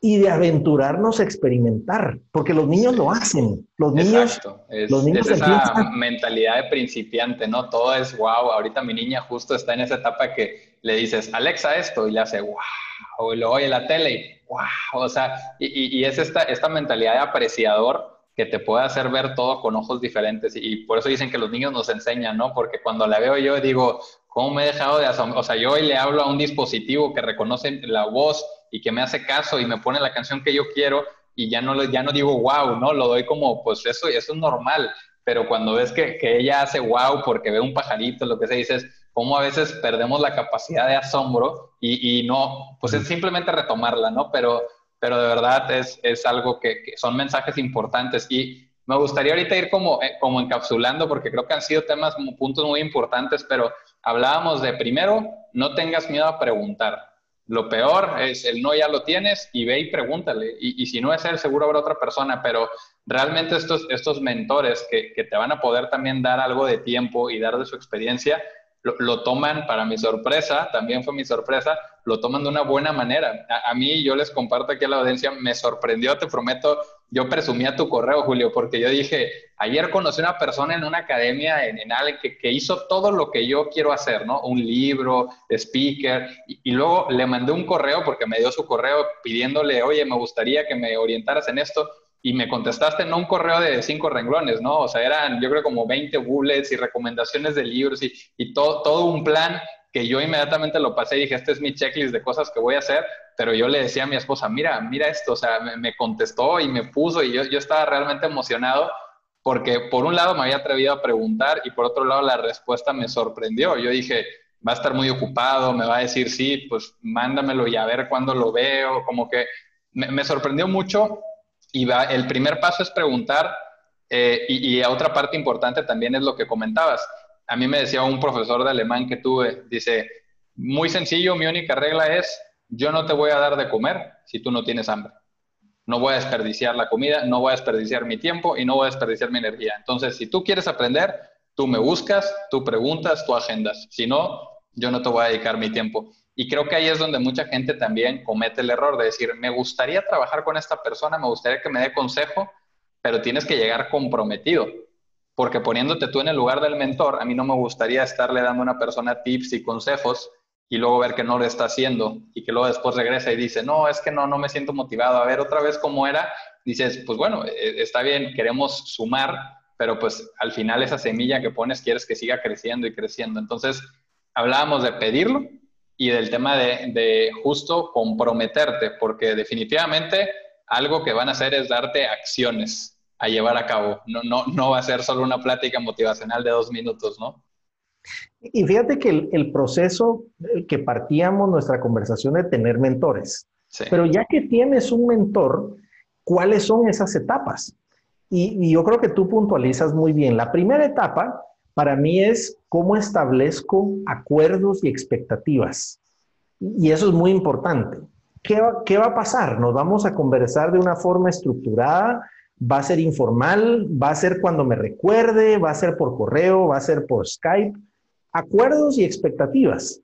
y de aventurarnos a experimentar, porque los niños lo hacen. Los niños, es, los niños esa mentalidad de principiante, ¿no? Todo es wow. Ahorita mi niña justo está en esa etapa que le dices, Alexa, esto, y le hace wow, y lo oye la tele, y wow. O sea, y, y, es esta, esta mentalidad de apreciador que te puede hacer ver todo con ojos diferentes. Y por eso dicen que los niños nos enseñan, ¿no? Porque cuando la veo yo digo, ¿cómo me he dejado de asombrar? O sea, yo hoy le hablo a un dispositivo que reconoce la voz y que me hace caso y me pone la canción que yo quiero y ya no, ya no digo wow, ¿no? Lo doy como, pues eso, eso es normal. Pero cuando ves que, que ella hace wow porque ve un pajarito, lo que se dice es, cómo a veces perdemos la capacidad de asombro y, y no, pues es simplemente retomarla, ¿no? Pero pero de verdad es, es algo que, son mensajes importantes y me gustaría ahorita ir como, eh, como encapsulando porque creo que han sido temas, puntos muy importantes, pero hablábamos de primero, no tengas miedo a preguntar. Lo peor es el no ya lo tienes y ve y pregúntale. Y, y si no es él, seguro habrá otra persona, pero realmente estos, estos mentores que, que te van a poder también dar algo de tiempo y dar de su experiencia, lo, toman, para mi sorpresa, también fue mi sorpresa, lo toman de una buena manera. A, mí, yo les comparto aquí a la audiencia, me sorprendió, te prometo, yo presumía tu correo, Julio, porque yo dije, ayer conocí una persona en una academia en, en que, que, hizo todo lo que yo quiero hacer, ¿no? Un libro, speaker, y, y luego le mandé un correo porque me dio su correo pidiéndole, oye, me gustaría que me orientaras en esto y me contestaste no un correo de cinco renglones, ¿no? O sea, eran yo creo como 20 bullets y recomendaciones de libros y, y todo, todo un plan que yo inmediatamente lo pasé y dije, este es mi checklist de cosas que voy a hacer, pero yo le decía a mi esposa, mira, mira esto, o sea, me, contestó y me puso y yo, yo estaba realmente emocionado porque por un lado me había atrevido a preguntar y por otro lado la respuesta me sorprendió. Yo dije, va a estar muy ocupado, me va a decir, sí, pues mándamelo y a ver cuándo lo veo, como que me, me sorprendió mucho y el primer paso es preguntar, eh, y, otra parte importante también es lo que comentabas. A mí me decía un profesor de alemán que tuve, dice, muy sencillo, mi única regla es, yo no te voy a dar de comer si tú no tienes hambre. No voy a desperdiciar la comida, no voy a desperdiciar mi tiempo y no voy a desperdiciar mi energía. Entonces, si tú quieres aprender, tú me buscas, tú preguntas, tú agendas. Si no, yo no te voy a dedicar mi tiempo. Y creo que ahí es donde mucha gente también comete el error de decir, me gustaría trabajar con esta persona, me gustaría que me dé consejo, pero tienes que llegar comprometido. Porque poniéndote tú en el lugar del mentor, a mí no me gustaría estarle dando a una persona tips y consejos y luego ver que no lo está haciendo y que luego después regresa y dice, no, es que no, no me siento motivado. A ver otra vez cómo era. Dices, pues bueno, eh, está bien, queremos sumar, pero pues al final esa semilla que pones quieres que siga creciendo y creciendo. Entonces, hablábamos de pedirlo, y del tema de, justo comprometerte, porque definitivamente algo que van a hacer es darte acciones a llevar a cabo. No, no, no va a ser solo una plática motivacional de dos minutos, ¿no? Y fíjate que el, proceso que partíamos nuestra conversación de tener mentores. Pero ya que tienes un mentor, ¿cuáles son esas etapas? Y, y, yo creo que tú puntualizas muy bien. La primera etapa para mí es cómo establezco acuerdos y expectativas. Y eso es muy importante. ¿Qué va, a pasar? Nos vamos a conversar de una forma estructurada, va a ser informal, va a ser cuando me recuerde, va a ser por correo, va a ser por Skype. Acuerdos y expectativas.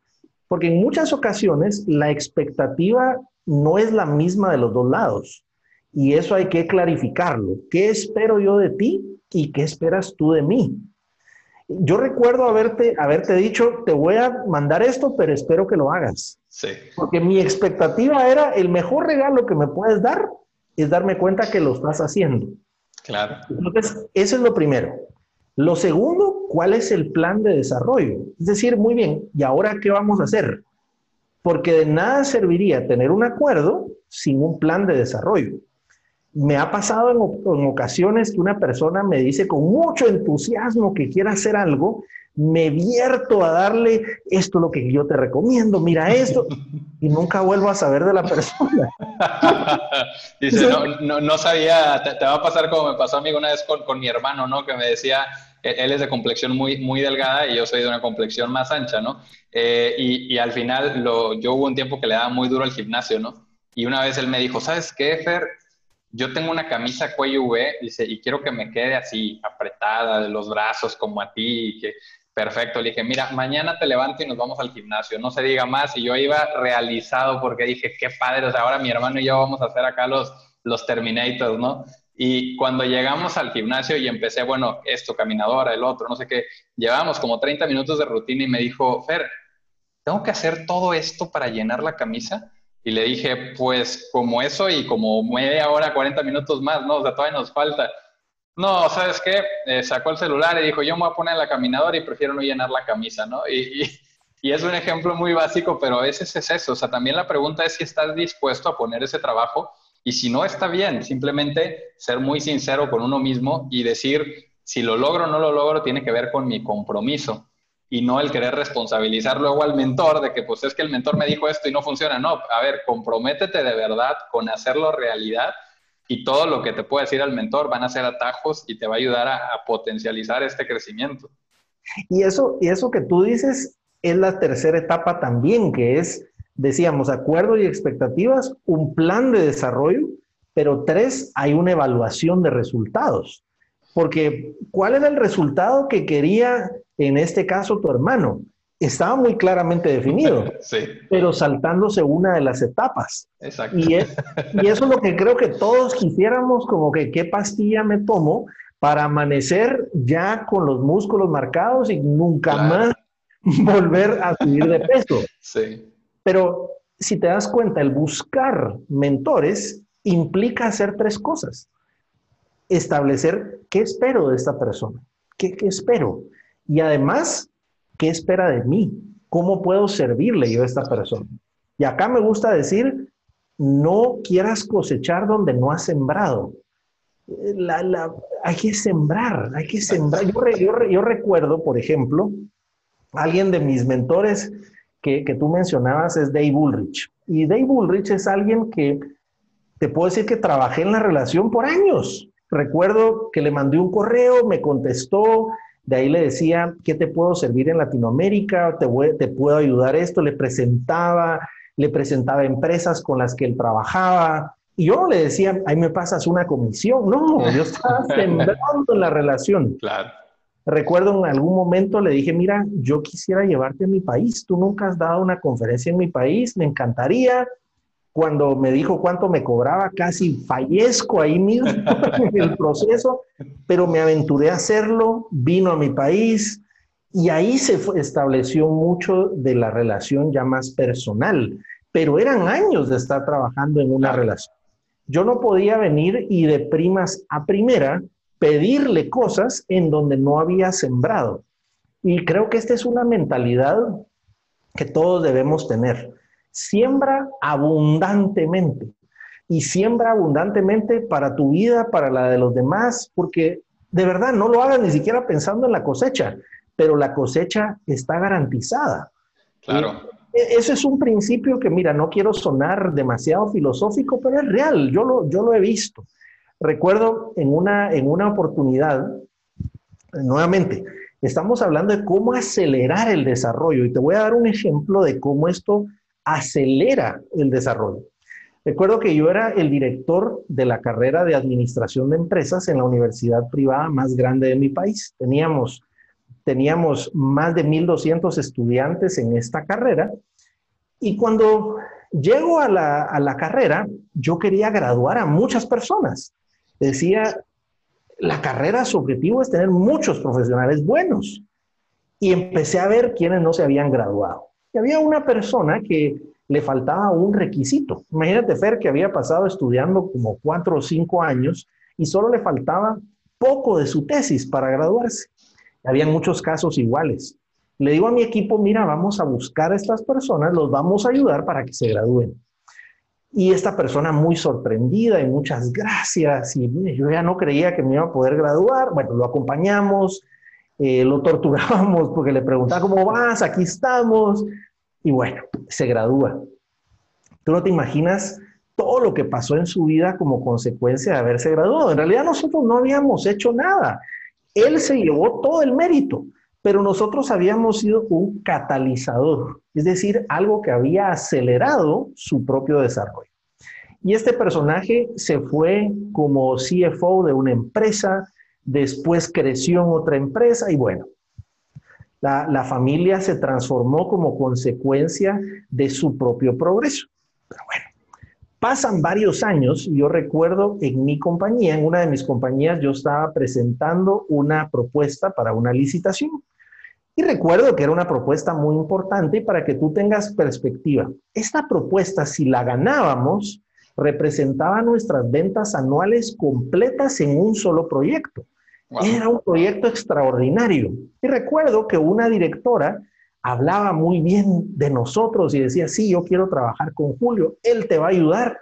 Porque en muchas ocasiones la expectativa no es la misma de los dos lados. Y eso hay que clarificarlo. ¿Qué espero yo de ti y qué esperas tú de mí? Yo recuerdo haberte, haberte dicho, te voy a mandar esto, pero espero que lo hagas. Sí. Porque mi expectativa era, el mejor regalo que me puedes dar es darme cuenta que lo estás haciendo. Claro. Entonces, eso es lo primero. Lo segundo, ¿cuál es el plan de desarrollo? Es decir, muy bien, ¿y ahora qué vamos a hacer? Porque de nada serviría tener un acuerdo sin un plan de desarrollo. Me ha pasado en, ocasiones que una persona me dice con mucho entusiasmo que quiere hacer algo, me vierto a darle esto lo que yo te recomiendo, mira esto, y nunca vuelvo a saber de la persona. No, sabía, te, va a pasar como me pasó a mí una vez con, con mi hermano, ¿no? Que me decía, e, él es de complexión muy, muy delgada y yo soy de una complexión más ancha, ¿no? Eh, y, y, al final lo, yo hubo un tiempo que le daba muy duro al gimnasio, ¿no? Y una vez él me dijo, ¿sabes qué, Fer? Yo tengo una camisa cuello V, y quiero que me quede así, apretada de los brazos como a ti, perfecto. Le dije, mira, mañana te levanto y nos vamos al gimnasio, no se diga más. Y yo iba realizado porque dije, qué padre, ahora mi hermano y yo vamos a hacer acá los, los Terminators, ¿no? Y cuando llegamos al gimnasio y empecé, bueno, esto, caminadora, el otro, no sé qué, llevábamos como 30 minutos de rutina y me dijo, Fer, ¿tengo que hacer todo esto para llenar la camisa? Y le dije, pues como eso y como media hora, 40 minutos más, ¿no? O sea, todavía nos falta. No, ¿sabes qué? Eh, sacó el celular y dijo, yo me voy a poner la caminadora y prefiero no llenar la camisa, ¿no? Y, y, y, es un ejemplo muy básico, pero a veces es eso. O sea, también la pregunta es si estás dispuesto a poner ese trabajo y si no está bien, simplemente ser muy sincero con uno mismo y decir, si lo logro o no lo logro, tiene que ver con mi compromiso y no el querer responsabilizar luego al mentor de que pues es que el mentor me dijo esto y no funciona. No, a ver, comprométete de verdad con hacerlo realidad y todo lo que te pueda decir al mentor van a ser atajos y te va a ayudar a, potencializar este crecimiento. Y eso, y eso que tú dices es la tercera etapa también, que es, decíamos, acuerdo y expectativas, un plan de desarrollo, pero tres, hay una evaluación de resultados. Porque, ¿cuál era el resultado que quería en este caso tu hermano, estaba muy claramente definido, pero saltándose una de las etapas. Exacto. Y, y, eso es lo que creo que todos quisiéramos, como que qué pastilla me tomo para amanecer ya con los músculos marcados y nunca más volver a subir de peso. Sí. Pero si te das cuenta, el buscar mentores implica hacer tres cosas. Establecer qué espero de esta persona, qué, qué espero. Y además, ¿qué espera de mí? ¿Cómo puedo servirle yo a esta persona? Y acá me gusta decir, no quieras cosechar donde no has sembrado. La, hay que sembrar, hay que sembrar. Yo, recuerdo, por ejemplo, alguien de mis mentores que, que, tú mencionabas es Dave Bullrich. Y Dave Bullrich es alguien que te puedo decir que trabajé en la relación por años. Recuerdo que le mandé un correo, me contestó, de ahí le decía, ¿qué te puedo servir en Latinoamérica? ¿Te, te puedo ayudar esto? Le presentaba, le presentaba empresas con las que él trabajaba. Y yo le decía, ahí me pasas una comisión. No, yo estaba sembrando en la relación. Claro. Recuerdo en algún momento le dije, mira, yo quisiera llevarte a mi país. Tú nunca has dado una conferencia en mi país, me encantaría. Cuando me dijo cuánto me cobraba, casi fallezco ahí mismo en el proceso, pero me aventuré a hacerlo, vino a mi país y ahí se estableció mucho de la relación ya más personal, pero eran años de estar trabajando en una relación. Yo no podía venir y de primas a primera pedirle cosas en donde no había sembrado. Y creo que esta es una mentalidad que todos debemos tener siembra abundantemente. Y siembra abundantemente para tu vida, para la de los demás, porque de verdad no lo hagas ni siquiera pensando en la cosecha, pero la cosecha está garantizada. Claro. E, eso es un principio que, mira, no quiero sonar demasiado filosófico, pero es real, yo lo, yo lo he visto. Recuerdo en una, en una oportunidad, nuevamente, estamos hablando de cómo acelerar el desarrollo y te voy a dar un ejemplo de cómo esto acelera el desarrollo. Recuerdo que yo era el director de la carrera de administración de empresas en la universidad privada más grande de mi país. Teníamos, teníamos más de 1.200 estudiantes en esta carrera y cuando llego a la, a la carrera, yo quería graduar a muchas personas. Decía, la carrera, su objetivo es tener muchos profesionales buenos. Y empecé a ver quiénes no se habían graduado. Y había una persona que le faltaba un requisito. Imagínate, Fer, que había pasado estudiando como cuatro o cinco años y solo le faltaba poco de su tesis para graduarse. Había muchos casos iguales. Le digo a mi equipo, mira, vamos a buscar a estas personas, los vamos a ayudar para que se gradúen. Y esta persona muy sorprendida y muchas gracias. Y yo ya no creía que me iba a poder graduar. Bueno, lo acompañamos, eh, lo torturábamos porque le preguntaba, ¿cómo vas? Aquí estamos. Y bueno, se gradúa. Tú no te imaginas todo lo que pasó en su vida como consecuencia de haberse graduado. En realidad nosotros no habíamos hecho nada. Él se llevó todo el mérito, pero nosotros habíamos sido un catalizador, es decir, algo que había acelerado su propio desarrollo. Y este personaje se fue como CFO de una empresa, después creció en otra empresa y bueno, la, familia se transformó como consecuencia de su propio progreso. Pero bueno, pasan varios años y yo recuerdo en mi compañía, en una de mis compañías, yo estaba presentando una propuesta para una licitación. Y recuerdo que era una propuesta muy importante para que tú tengas perspectiva. Esta propuesta, si la ganábamos, representaba nuestras ventas anuales completas en un solo proyecto. Era un proyecto extraordinario. Y recuerdo que una directora hablaba muy bien de nosotros y decía, sí, yo quiero trabajar con Julio, él te va a ayudar.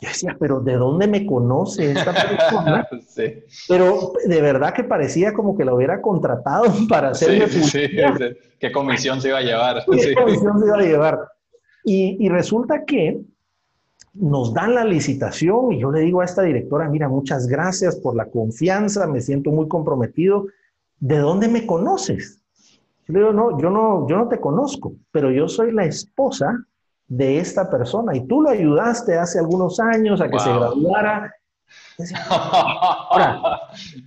Yo decía, pero ¿de dónde me conoce esta persona? Pero de verdad que parecía como que lo hubiera contratado para hacerme sí, sí, ¿Qué comisión se iba a llevar? ¿Qué comisión se iba a llevar? Y, y resulta que nos dan la licitación y yo le digo a esta directora, mira, muchas gracias por la confianza, me siento muy comprometido. ¿De dónde me conoces? Yo le digo, no, yo no, yo no te conozco, pero yo soy la esposa de esta persona y tú lo ayudaste hace algunos años a que se graduara. Ahora,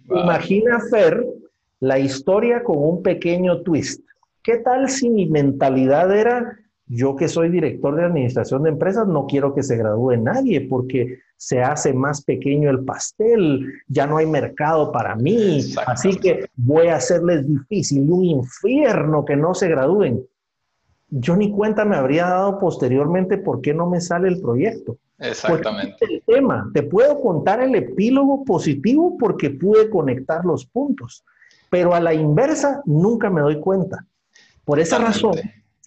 imagina Fer la historia con un pequeño twist. ¿qué tal si mi mentalidad era, yo que soy director de administración de empresas, no quiero que se gradúe nadie porque se hace más pequeño el pastel, ya no hay mercado para mí, así que voy a hacerles difícil, un infierno que no se gradúen. Yo ni cuenta me habría dado posteriormente por qué no me sale el proyecto. Exactamente. el tema, te puedo contar el epílogo positivo porque pude conectar los puntos, pero a la inversa nunca me doy cuenta. Por esa razón,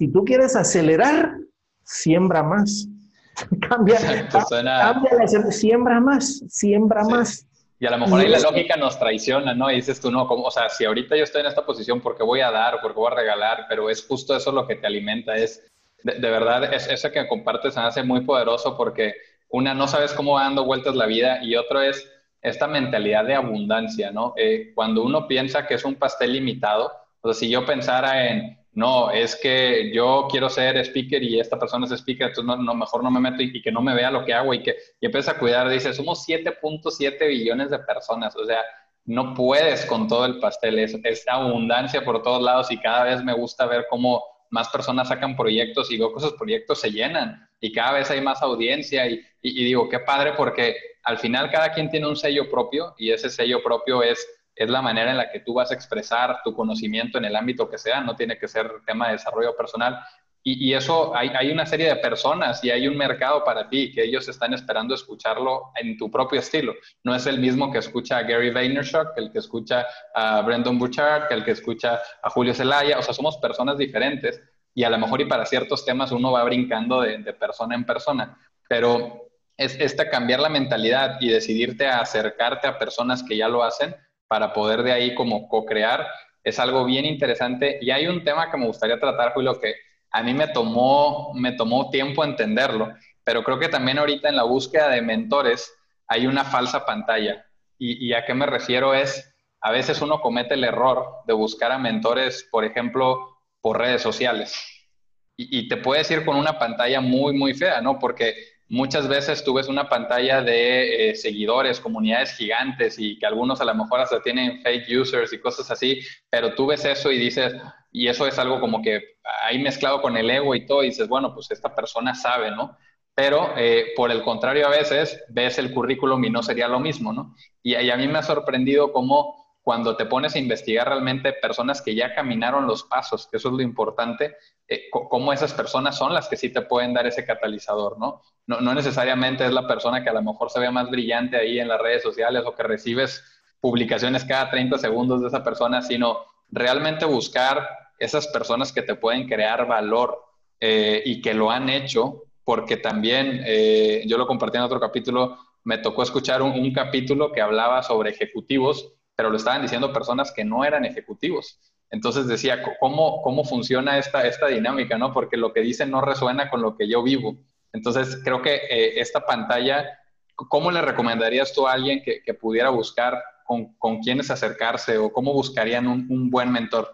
si tú quieres acelerar, siembra más. cambia, cambia siembra más, siembra más. Y a lo mejor ahí la lógica nos traiciona, ¿no? Y dices tú, no, como, o sea, si ahorita yo estoy en esta posición, ¿por qué voy a dar? ¿Por qué voy a regalar? Pero es justo eso lo que te alimenta, es, de, verdad, es, eso que compartes se hace muy poderoso porque una, no sabes cómo va dando vueltas la vida y otro es esta mentalidad de abundancia, ¿no? Eh, cuando uno piensa que es un pastel limitado, o sea, si yo pensara en, no, es que yo quiero ser speaker y esta persona es speaker, entonces no, mejor no me meto y, que no me vea lo que hago y que y empieza a cuidar. Dice, somos 7.7 billones de personas, o sea, no puedes con todo el pastel, es, es abundancia por todos lados y cada vez me gusta ver cómo más personas sacan proyectos y veo que esos proyectos se llenan y cada vez hay más audiencia y, y digo, qué padre porque al final cada quien tiene un sello propio y ese sello propio es es la manera en la que tú vas a expresar tu conocimiento en el ámbito que sea, no tiene que ser tema de desarrollo personal. Y, eso, hay, hay, una serie de personas y hay un mercado para ti que ellos están esperando escucharlo en tu propio estilo. No es el mismo que escucha a Gary Vaynerchuk, que el que escucha a Brendan Bouchard, que el que escucha a Julio Zelaya. O sea, somos personas diferentes y a lo mejor y para ciertos temas uno va brincando de, de persona en persona. Pero es este cambiar la mentalidad y decidirte a acercarte a personas que ya lo hacen, para poder de ahí como co-crear, es algo bien interesante. Y hay un tema que me gustaría tratar, Julio, que a mí me tomó, me tomó tiempo entenderlo, pero creo que también ahorita en la búsqueda de mentores hay una falsa pantalla. Y, a qué me refiero es, a veces uno comete el error de buscar a mentores, por ejemplo, por redes sociales. Y, y te puedes ir con una pantalla muy, muy fea, ¿no? Porque muchas veces tú ves una pantalla de eh, seguidores, comunidades gigantes y que algunos a lo mejor hasta tienen fake users y cosas así, pero tú ves eso y dices, y eso es algo como que ahí mezclado con el ego y todo, y dices, bueno, pues esta persona sabe, ¿no? Pero eh, por el contrario, a veces ves el currículum y no sería lo mismo, ¿no? Y, y a mí me ha sorprendido cómo cuando te pones a investigar realmente personas que ya caminaron los pasos, que eso es lo importante, eh, cómo esas personas son las que sí te pueden dar ese catalizador, ¿no? ¿no? No necesariamente es la persona que a lo mejor se ve más brillante ahí en las redes sociales o que recibes publicaciones cada 30 segundos de esa persona, sino realmente buscar esas personas que te pueden crear valor eh, y que lo han hecho, porque también, eh, yo lo compartí en otro capítulo, me tocó escuchar un capítulo que hablaba sobre ejecutivos pero lo estaban diciendo personas que no eran ejecutivos. Entonces decía, ¿cómo, cómo funciona esta, esta dinámica? ¿no? Porque lo que dicen no resuena con lo que yo vivo. Entonces creo que eh, esta pantalla, ¿cómo le recomendarías tú a alguien que, pudiera buscar con, con quiénes acercarse o cómo buscarían un, un, buen mentor?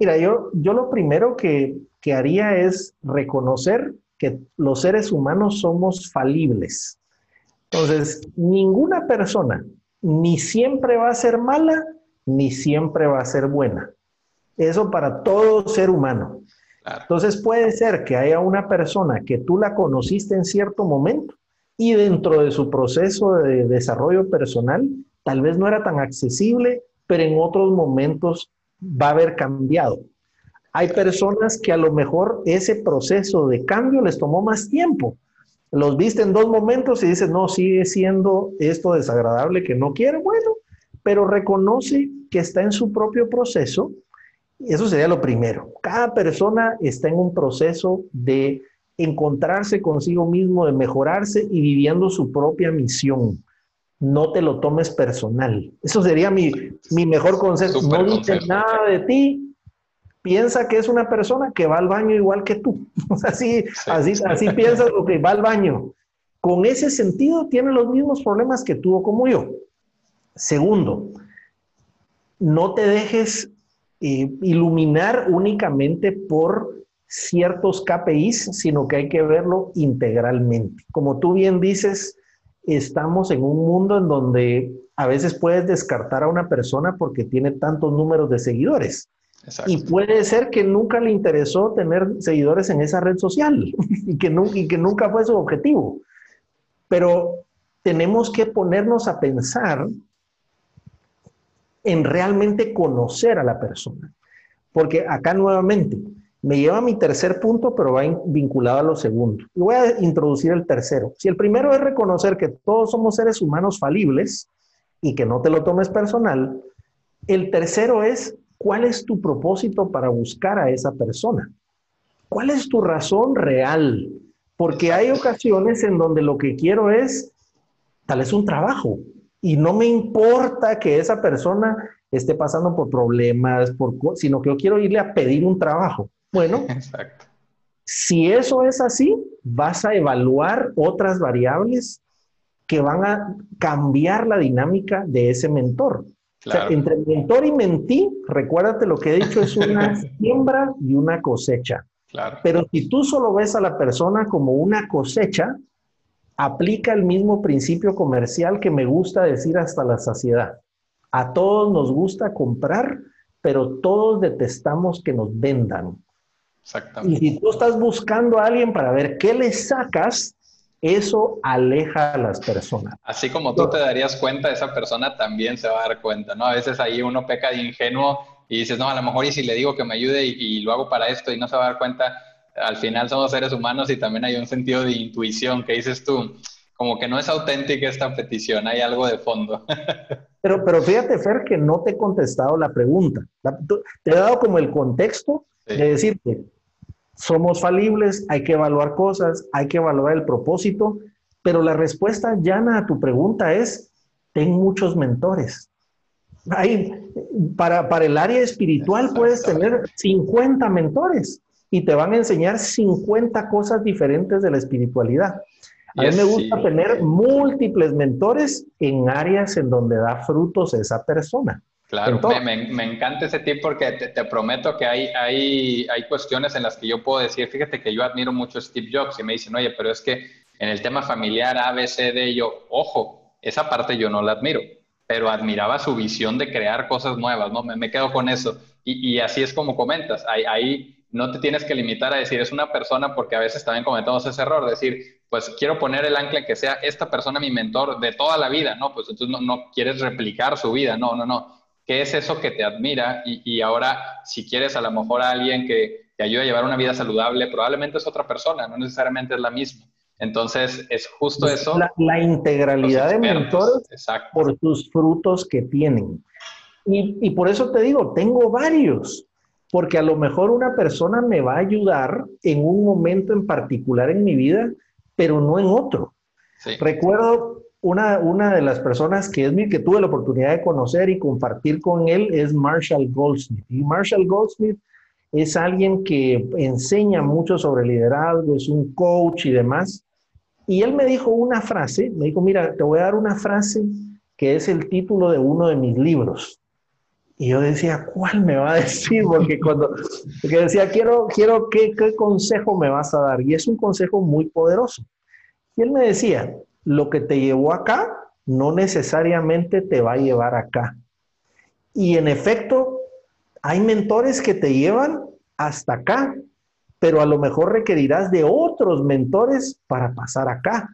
Mira, yo, yo lo primero que, que haría es reconocer que los seres humanos somos falibles. Entonces, ninguna persona ni siempre va a ser mala, ni siempre va a ser buena. Eso para todo ser humano. Entonces puede ser que haya una persona que tú la conociste en cierto momento y dentro de su proceso de desarrollo personal tal vez no era tan accesible, pero en otros momentos va a haber cambiado. Hay personas que a lo mejor ese proceso de cambio les tomó más tiempo los viste en dos momentos y dices, no, sigue siendo esto desagradable que no quiere, bueno, pero reconoce que está en su propio proceso. Eso sería lo primero. Cada persona está en un proceso de encontrarse consigo mismo, de mejorarse y viviendo su propia misión. No te lo tomes personal. Eso sería mi, mi mejor consejo. no dices nada de ti, piensa que es una persona que va al baño igual que tú. así, así, así piensa lo que va al baño. Con ese sentido tiene los mismos problemas que tú o como yo. Segundo, no te dejes eh, iluminar únicamente por ciertos KPIs, sino que hay que verlo integralmente. Como tú bien dices, estamos en un mundo en donde a veces puedes descartar a una persona porque tiene tantos números de seguidores Y puede ser que nunca le interesó tener seguidores en esa red social y que, nunca fue su objetivo. Pero tenemos que ponernos a pensar en realmente conocer a la persona. Porque acá nuevamente me lleva mi tercer punto, pero va vinculado a lo segundo. Y voy a introducir el tercero. Si el primero es reconocer que todos somos seres humanos falibles y que no te lo tomes personal, el tercero es cuál es tu propósito para buscar a esa persona. ¿Cuál es tu razón real? Porque hay ocasiones en donde lo que quiero es tal vez un trabajo, y no me importa que esa persona esté pasando por problemas, por, sino que yo quiero irle a pedir un trabajo. Bueno, si eso es así, vas a evaluar otras variables que van a cambiar la dinámica de ese mentor. Entre mentor y mentí, recuérdate lo que he dicho, es una siembra y una cosecha. Pero si tú solo ves a la persona como una cosecha, aplica el mismo principio comercial que me gusta decir hasta la saciedad. A todos nos gusta comprar, pero todos detestamos que nos vendan. Exactamente. Y si tú estás buscando a alguien para ver qué le sacas, eso aleja a las personas. Así como tú te darías cuenta, esa persona también se va a dar cuenta, ¿no? A veces ahí uno peca de ingenuo y dices, no, a lo mejor y si le digo que me ayude y, y lo hago para esto y no se va a dar cuenta, al final somos seres humanos y también hay un sentido de intuición que dices tú, como que no es auténtica esta petición, hay algo de fondo. pero, pero fíjate, Fer, que no te he contestado la pregunta. te he dado como el contexto de decirte, somos falibles, hay que evaluar cosas, hay que evaluar el propósito, pero la respuesta llana a tu pregunta es, ten muchos mentores. Hay, para, para el área espiritual puedes tener 50 mentores y te van a enseñar 50 cosas diferentes de la espiritualidad. A mí me gusta tener múltiples mentores en áreas en donde da frutos esa persona. Claro, me, me, encanta ese tip porque te, prometo que hay, hay, hay cuestiones en las que yo puedo decir, fíjate que yo admiro mucho a Steve Jobs y me dicen, oye, pero es que en el tema familiar A, B, C, D, yo, ojo, esa parte yo no la admiro, pero admiraba su visión de crear cosas nuevas, ¿no? Me, me quedo con eso. Y, y, así es como comentas, hay, hay no te tienes que limitar a decir es una persona porque a veces también cometemos ese error, decir, pues quiero poner el ancla que sea esta persona mi mentor de toda la vida, ¿no? Pues entonces no, quieres replicar su vida, no, no, no. ¿Qué es eso que te admira? Y, ahora, si quieres a lo mejor a alguien que te ayude a llevar una vida saludable, probablemente es otra persona, no necesariamente es la misma. Entonces, es justo eso. La, integralidad de mentores por sus frutos que tienen. Y, y por eso te digo, tengo varios porque a lo mejor una persona me va a ayudar en un momento en particular en mi vida, pero no en otro. Recuerdo una, una de las personas que es mi, que tuve la oportunidad de conocer y compartir con él es Marshall Goldsmith. Y Marshall Goldsmith es alguien que enseña mucho sobre liderazgo, es un coach y demás. Y él me dijo una frase, me dijo, mira, te voy a dar una frase que es el título de uno de mis libros. Y yo decía, ¿cuál me va a decir? Porque cuando porque decía, quiero, quiero ¿qué, ¿qué consejo me vas a dar? Y es un consejo muy poderoso. Y él me decía, lo que te llevó acá no necesariamente te va a llevar acá. Y en efecto, hay mentores que te llevan hasta acá, pero a lo mejor requerirás de otros mentores para pasar acá.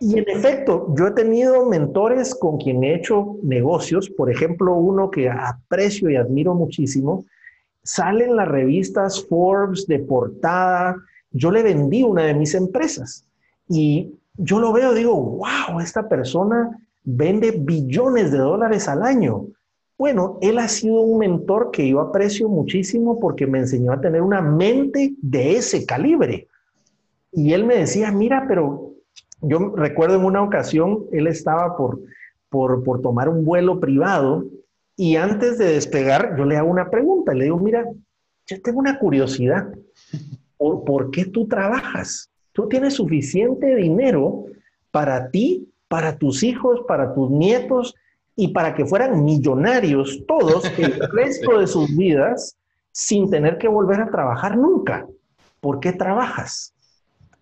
Y en efecto, yo he tenido mentores con quien he hecho negocios, por ejemplo, uno que aprecio y admiro muchísimo, sale en las revistas Forbes de portada, yo le vendí una de mis empresas y yo lo veo, digo, wow, esta persona vende billones de dólares al año. Bueno, él ha sido un mentor que yo aprecio muchísimo porque me enseñó a tener una mente de ese calibre. Y él me decía, mira, pero yo recuerdo en una ocasión, él estaba por, por, tomar un vuelo privado y antes de despegar, yo le hago una pregunta, le digo, mira, yo tengo una curiosidad, ¿por, ¿por qué tú trabajas? Tú tienes suficiente dinero para ti, para tus hijos, para tus nietos y para que fueran millonarios todos el resto de sus vidas sin tener que volver a trabajar nunca. ¿Por qué trabajas?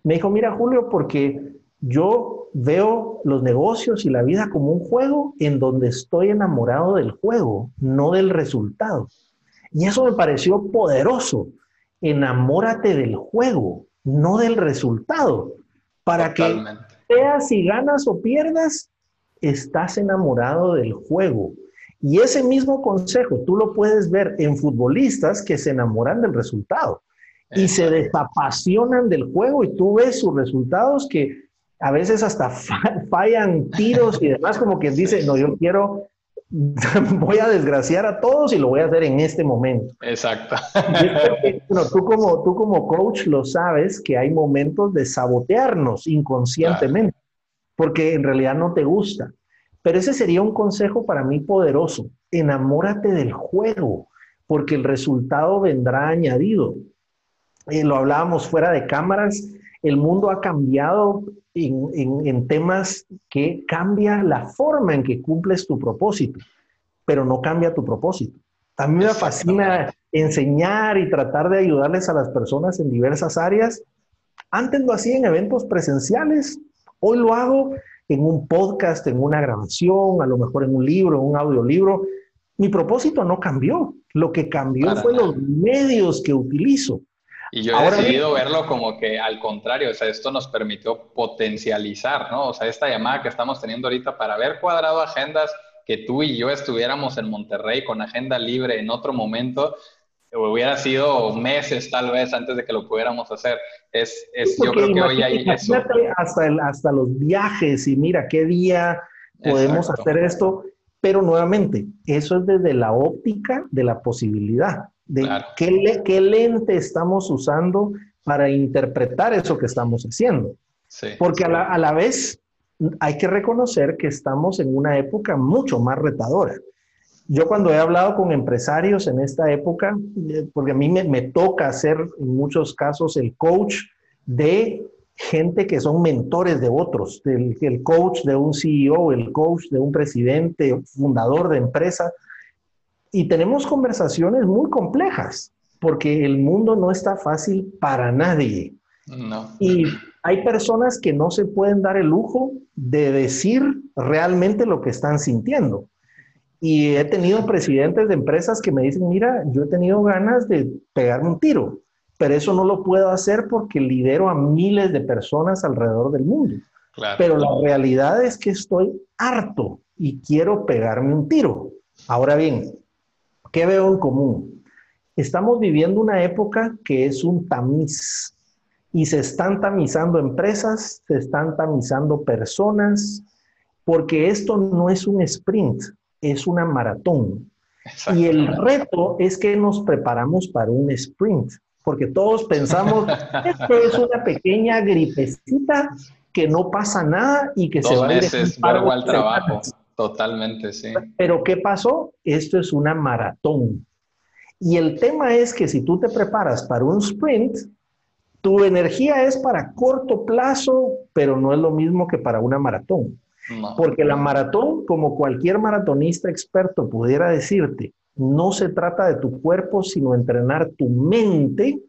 Me dijo, mira Julio, porque yo veo los negocios y la vida como un juego en donde estoy enamorado del juego, no del resultado. Y eso me pareció poderoso. Enamórate del juego, no del resultado. Para que seas si ganas o pierdas, estás enamorado del juego. Y ese mismo consejo tú lo puedes ver en futbolistas que se enamoran del resultado y se desapasionan del juego y tú ves sus resultados que a veces hasta fallan tiros y demás, como quien dice, no, yo quiero, voy a desgraciar a todos y lo voy a hacer en este momento. Exacto. bueno, tú, como, tú como coach lo sabes que hay momentos de sabotearnos inconscientemente, porque en realidad no te gusta. Pero ese sería un consejo para mí poderoso. Enamórate del juego, porque el resultado vendrá añadido. Eh, lo hablábamos fuera de cámaras, el mundo ha cambiado en, temas que cambia la forma en que cumples tu propósito, pero no cambia tu propósito. A mí me fascina enseñar y tratar de ayudarles a las personas en diversas áreas. Antes lo hacía en eventos presenciales, hoy lo hago en un podcast, en una grabación, a lo mejor en un libro, un audiolibro. Mi propósito no cambió. Lo que cambió fue los medios que utilizo. Y yo he decidido verlo como que al contrario, o sea, esto nos permitió potencializar, ¿no? O sea, esta llamada que estamos teniendo ahorita para haber cuadrado agendas, que tú y yo estuviéramos en Monterrey con agenda libre en otro momento, hubiera sido meses tal vez antes de que lo pudiéramos hacer. Es, es yo creo que hoy hay eso. Hasta, hasta los viajes y mira qué día podemos hacer esto, pero nuevamente, eso es desde la óptica de la posibilidad, de qué, qué, lente estamos usando para interpretar eso que estamos haciendo. Porque A, la, a la vez hay que reconocer que estamos en una época mucho más retadora. Yo cuando he hablado con empresarios en esta época, eh, porque a mí me, toca ser en muchos casos el coach de gente que son mentores de otros, el, el coach de un CEO, el coach de un presidente, fundador de empresa. Y tenemos conversaciones muy complejas, porque el mundo no está fácil para nadie. No. Y hay personas que no se pueden dar el lujo de decir realmente lo que están sintiendo. Y he tenido presidentes de empresas que me dicen, mira, yo he tenido ganas de pegarme un tiro, pero eso no lo puedo hacer porque lidero a miles de personas alrededor del mundo. Pero la realidad es que estoy harto y quiero pegarme un tiro. Ahora bien, ¿qué veo en común? Estamos viviendo una época que es un tamiz y se están tamizando empresas, se están tamizando personas, porque esto no es un sprint, es una maratón. Y el reto es que nos preparamos para un sprint, porque todos pensamos, esto es una pequeña gripecita que no pasa nada y que se va meses, a ir al trabajo. Totalmente, sí. Pero ¿qué pasó? Esto es una maratón. Y el tema es que si tú te preparas para un sprint, tu energía es para corto plazo, pero no es lo mismo que para una maratón. Porque la maratón, como cualquier maratonista experto pudiera decirte, no se trata de tu cuerpo, sino entrenar tu mente.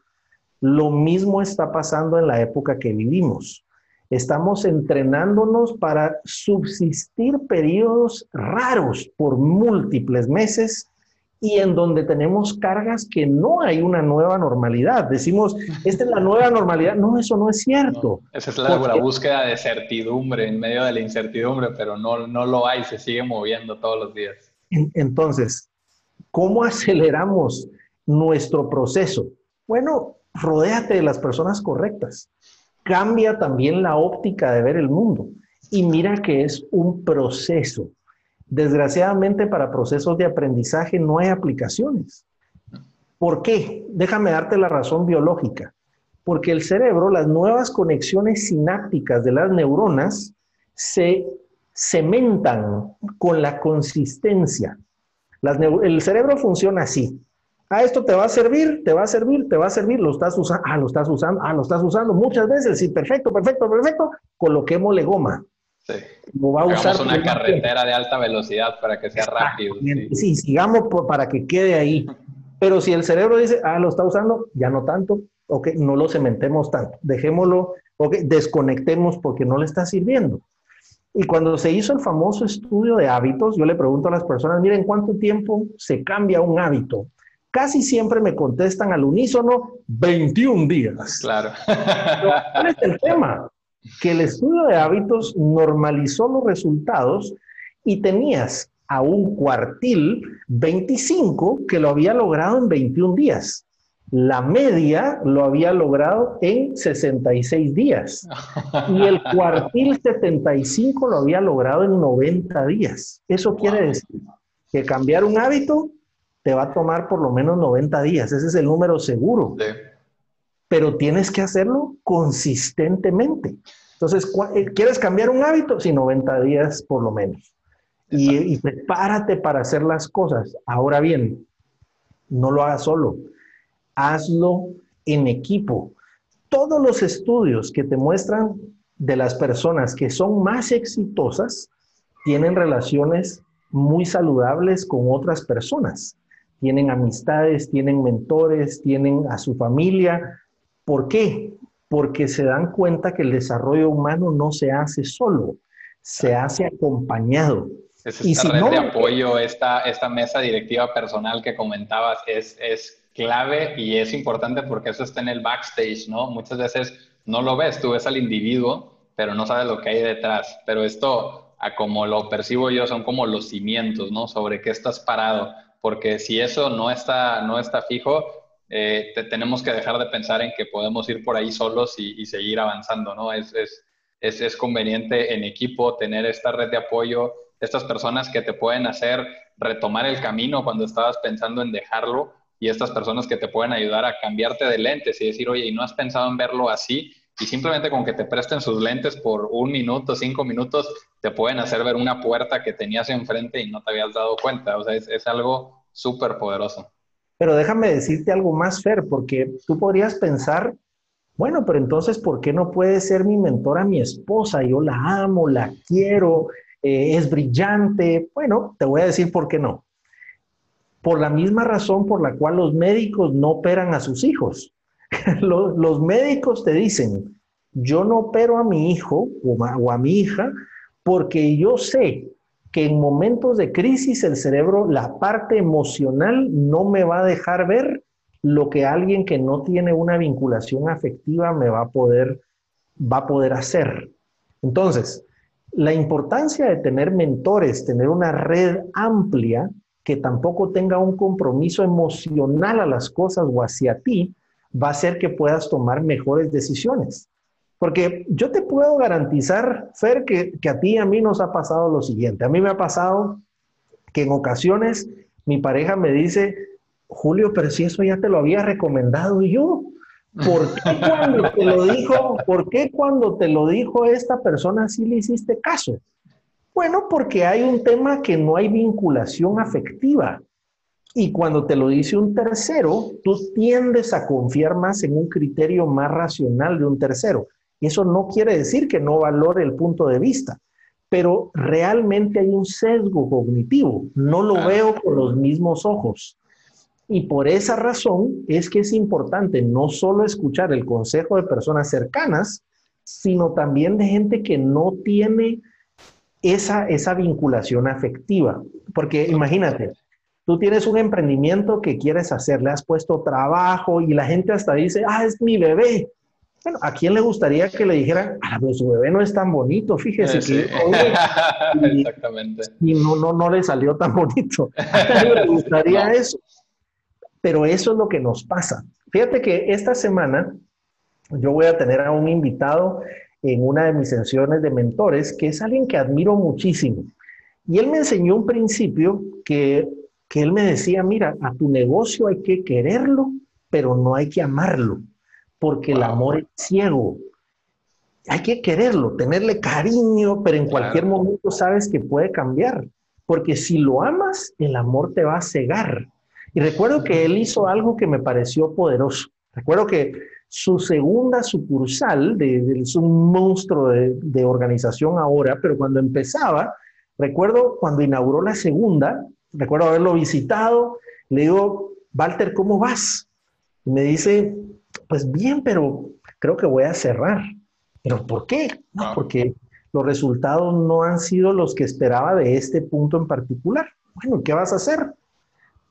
Lo mismo está pasando en la época que vivimos. Estamos entrenándonos para subsistir periodos raros por múltiples meses y en donde tenemos cargas que no hay una nueva normalidad. Decimos, esta es la nueva normalidad. No, eso no es cierto. esa es la, búsqueda de certidumbre en medio de la incertidumbre, pero no, no lo hay, se sigue moviendo todos los días. Entonces, ¿cómo aceleramos nuestro proceso? Bueno, rodéate de las personas correctas. Cambia también la óptica de ver el mundo. Y mira que es un proceso Desgraciadamente para procesos de aprendizaje no hay aplicaciones. ¿Por qué? Déjame darte la razón biológica. Porque el cerebro, las nuevas conexiones sinápticas de las neuronas se cementan con la consistencia. el cerebro funciona así. Ah, esto te va a servir, te va a servir, te va a servir, lo estás usando, ah, lo estás usando, ah, lo estás usando muchas veces, sí, perfecto, perfecto, perfecto, coloquémosle goma. Sí. va a usar una carretera de alta velocidad para que sea rápido. Sí, sigamos para que quede ahí. Pero si el cerebro dice, ah, lo está usando, ya no tanto, ok, no lo cementemos tanto, dejémoslo, ok, desconectemos porque no le está sirviendo. Y cuando se hizo el famoso estudio de hábitos, yo le pregunto a las personas, miren, ¿cuánto tiempo se cambia un hábito? Casi siempre me contestan al unísono 21 días. Claro. ¿Cuál es el tema? Que el estudio de hábitos normalizó los resultados y tenías a un cuartil 25 que lo había logrado en 21 días. La media lo había logrado en 66 días y el cuartil 75 lo había logrado en 90 días. Eso quiere decir que cambiar un hábito te va a tomar por lo menos 90 días. Ese es el número seguro. Pero tienes que hacerlo consistentemente. Entonces, eh, ¿quieres cambiar un hábito? Sí, 90 días por lo menos. Y, y, prepárate para hacer las cosas. Ahora bien, no lo hagas solo hazlo en equipo. Todos los estudios que te muestran de las personas que son más exitosas tienen relaciones muy saludables con otras personas. Tienen amistades, tienen mentores, tienen a su familia. ¿Por qué? Porque se dan cuenta que el desarrollo humano no se hace solo, se hace acompañado. y esta red de apoyo, esta, esta mesa directiva personal que comentabas, es, es clave y es importante porque eso está en el backstage, ¿no? Muchas veces no lo ves, tú ves al individuo, pero no sabes lo que hay detrás. Pero esto, a como lo percibo yo, son como los cimientos, ¿no? Sobre qué estás parado. Porque si eso no está, no está fijo, eh, tenemos que dejar de pensar en que podemos ir por ahí solos y, seguir avanzando, ¿no? Es, es, es, es conveniente en equipo tener esta red de apoyo, estas personas que te pueden hacer retomar el camino cuando estabas pensando en dejarlo y estas personas que te pueden ayudar a cambiarte de lentes y decir, oye, ¿y no has pensado en verlo así? Y simplemente con que te presten sus lentes por un minuto, cinco minutos, te pueden hacer ver una puerta que tenías enfrente y no te habías dado cuenta. O sea, es, es algo súper poderoso. Pero déjame decirte algo más, Fer, porque tú podrías pensar, bueno, pero entonces, ¿por qué no puede ser mi mentora mi esposa? Yo la amo, la quiero, eh, es brillante. Bueno, te voy a decir por qué no por la misma razón por la cual los médicos no operan a sus hijos. los, médicos te dicen, yo no opero a mi hijo o a, mi hija porque yo sé que en momentos de crisis el cerebro, la parte emocional no me va a dejar ver lo que alguien que no tiene una vinculación afectiva me va a poder, va a poder hacer. Entonces, la importancia de tener mentores, tener una red amplia, que tampoco tenga un compromiso emocional a las cosas o hacia ti, va a hacer que puedas tomar mejores decisiones. Porque yo te puedo garantizar, Fer, que, que, a ti y a mí nos ha pasado lo siguiente. A mí me ha pasado que en ocasiones mi pareja me dice, Julio, pero si eso ya te lo había recomendado yo, ¿por qué cuando te lo dijo, por qué cuando te lo dijo esta persona sí le hiciste caso? Bueno, porque hay un tema que no hay vinculación afectiva. Y cuando te lo dice un tercero, tú tiendes a confiar más en un criterio más racional de un tercero. Eso no quiere decir que no valore el punto de vista, pero realmente hay un sesgo cognitivo. No lo veo con los mismos ojos. Y por esa razón es que es importante no solo escuchar el consejo de personas cercanas, sino también de gente que no tiene esa, esa vinculación afectiva. Porque imagínate, tú tienes un emprendimiento que quieres hacer, le has puesto trabajo y la gente hasta dice, ah, es mi bebé. Bueno, ¿a quién le gustaría que le dijeran, ah, pues su bebé no es tan bonito, fíjese que... y, Exactamente. Y no, no, no le salió tan bonito. ¿A le gustaría eso? Pero eso es lo que nos pasa. Fíjate que esta semana yo voy a tener a un invitado en una de mis sesiones de mentores, que es alguien que admiro muchísimo. Y él me enseñó un principio que, que él me decía, mira, a tu negocio hay que quererlo, pero no hay que amarlo, porque el amor es ciego. Hay que quererlo, tenerle cariño, pero en cualquier momento sabes que puede cambiar, porque si lo amas, el amor te va a cegar. Y recuerdo que él hizo algo que me pareció poderoso. Recuerdo que su segunda sucursal, de, es un monstruo de, organización ahora, pero cuando empezaba, recuerdo cuando inauguró la segunda, recuerdo haberlo visitado, le digo, Walter, ¿cómo vas? Y me dice, pues bien, pero creo que voy a cerrar. ¿Pero por qué? No, porque los resultados no han sido los que esperaba de este punto en particular. Bueno, ¿qué vas a hacer?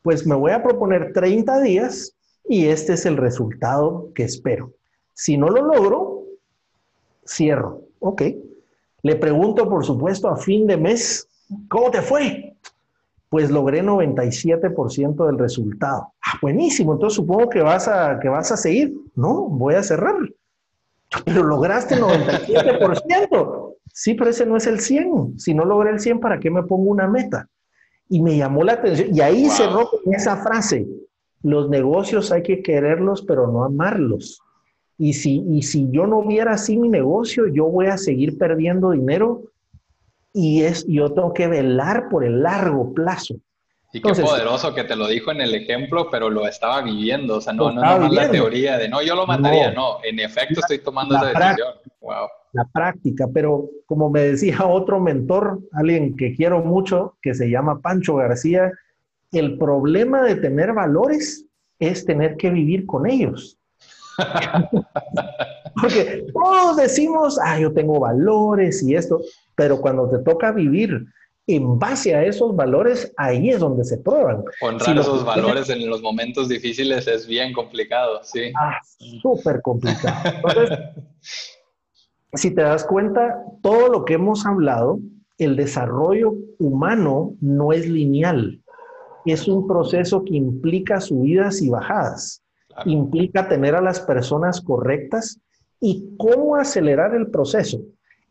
pues me voy a proponer 30 días y este es el resultado que espero. Si no lo logro, cierro. Ok. Le pregunto, por supuesto, a fin de mes, ¿cómo te fue? Pues logré 97% del resultado. Ah, buenísimo. Entonces supongo que vas a, que vas a seguir. No, voy a cerrar. Pero lograste 97%. Sí, pero ese no es el 100. Si no logré el 100, ¿para qué me pongo una meta? Y me llamó la atención. Y ahí cerró con esa frase. Los negocios hay que quererlos, pero no amarlos. Y si, y si yo no viera así mi negocio, yo voy a seguir perdiendo dinero y es, yo tengo que velar por el largo plazo. Y qué poderoso que te lo dijo en el ejemplo, pero lo estaba viviendo. O sea, no, no, no, la teoría de no, yo lo mataría. No, en efecto estoy tomando esa decisión. Wow. La práctica, pero como me decía otro mentor, alguien que quiero mucho, que se llama Pancho García, el problema de tener valores es tener que vivir con ellos. Porque todos decimos, ah, yo tengo valores y esto, pero cuando te toca vivir en base a esos valores, ahí es donde se prueban. Honrar esos valores en los momentos difíciles es bien complicado, sí. Ah, súper complicado. Entonces, si te das cuenta, todo lo que hemos hablado, el desarrollo humano no es lineal. Es un proceso que implica subidas y bajadas implica tener a las personas correctas y cómo acelerar el proceso.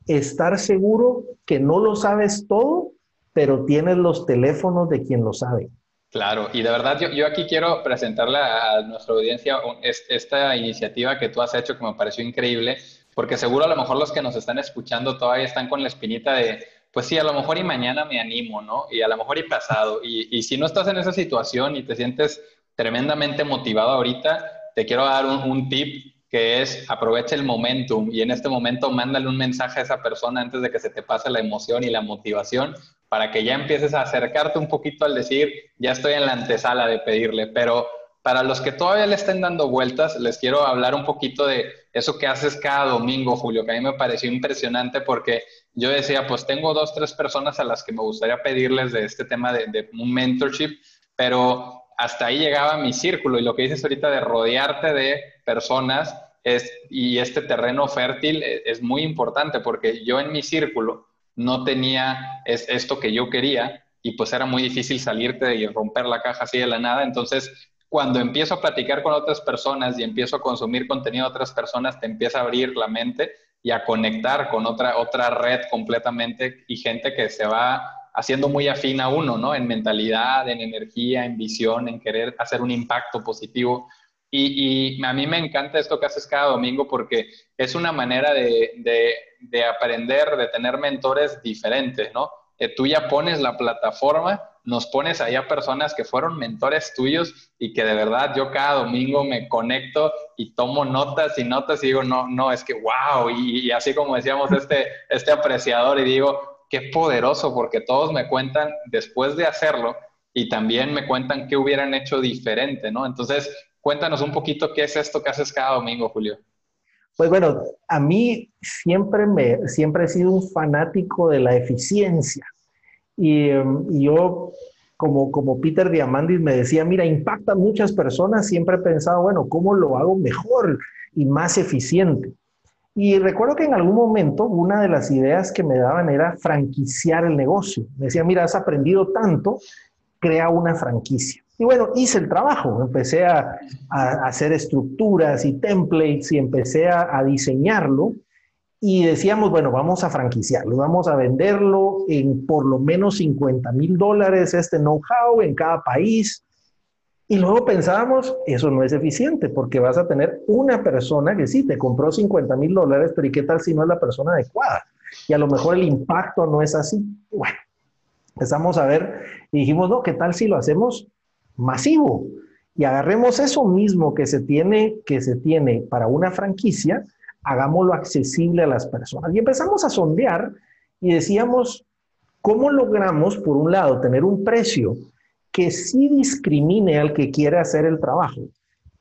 Estar seguro que no lo sabes todo, pero tienes los teléfonos de quien lo sabe. Claro, y de verdad yo, yo aquí quiero presentarle a nuestra audiencia esta iniciativa que tú has hecho que me pareció increíble, porque seguro a lo mejor los que nos están escuchando todavía están con la espinita de, pues sí, a lo mejor y mañana me animo, ¿no? Y a lo mejor y pasado. Y, y si no estás en esa situación y te sientes tremendamente motivado ahorita, te quiero dar un, tip que es aprovecha el momentum y en este momento mándale un mensaje a esa persona antes de que se te pase la emoción y la motivación para que ya empieces a acercarte un poquito al decir, ya estoy en la antesala de pedirle, pero para los que todavía le estén dando vueltas, les quiero hablar un poquito de eso que haces cada domingo, Julio, que a mí me pareció impresionante porque yo decía, pues tengo dos, tres personas a las que me gustaría pedirles de este tema de, de un mentorship, pero hasta ahí llegaba mi círculo y lo que dices ahorita de rodearte de personas y este terreno fértil es, es muy importante porque yo en mi círculo no tenía es, esto que yo quería y pues era muy difícil salirte y romper la caja así de la nada. Entonces, cuando empiezo a platicar con otras personas y empiezo a consumir contenido de otras personas, te empieza a abrir la mente y a conectar con otra, otra red completamente y gente que se va haciendo muy afín a uno, ¿no? En mentalidad, en energía, en visión, en querer hacer un impacto positivo. Y, a mí me encanta esto que haces cada domingo porque es una manera de, de, aprender, de tener mentores diferentes, ¿no? Que tú ya pones la plataforma, nos pones ahí a personas que fueron mentores tuyos y que de verdad yo cada domingo me conecto y tomo notas y notas y digo, no, no, es que wow, y, y así como decíamos este, este apreciador y digo, qué poderoso, porque todos me cuentan después de hacerlo y también me cuentan qué hubieran hecho diferente, ¿no? Entonces, cuéntanos un poquito qué es esto que haces cada domingo, Julio. Pues bueno, a mí siempre, me, siempre he sido un fanático de la eficiencia. Y, em, yo, como, como Peter Diamandis me decía, mira, impacta muchas personas, siempre he pensado, bueno, ¿cómo lo hago mejor y más eficiente? Y recuerdo que en algún momento una de las ideas que me daban era franquiciar el negocio. Me mira, has aprendido tanto, crea una franquicia. Y bueno, hice el trabajo, empecé a, hacer estructuras y templates y empecé a, a, diseñarlo y decíamos, bueno, vamos a franquiciarlo, vamos a venderlo en por lo menos 50 mil dólares este know-how en cada país y luego pensábamos, eso no es eficiente porque vas a tener una persona que sí, te compró 50 mil dólares, pero ¿y qué tal si no es la persona adecuada? Y a lo mejor el impacto no es así. Bueno, empezamos a ver y dijimos, no, ¿qué tal si lo hacemos masivo? Y agarremos eso mismo que se tiene, que se tiene para una franquicia, hagámoslo accesible a las personas. Y empezamos a sondear y decíamos, ¿cómo logramos, por un lado, tener un precio que sí discrimine al que quiere hacer el trabajo,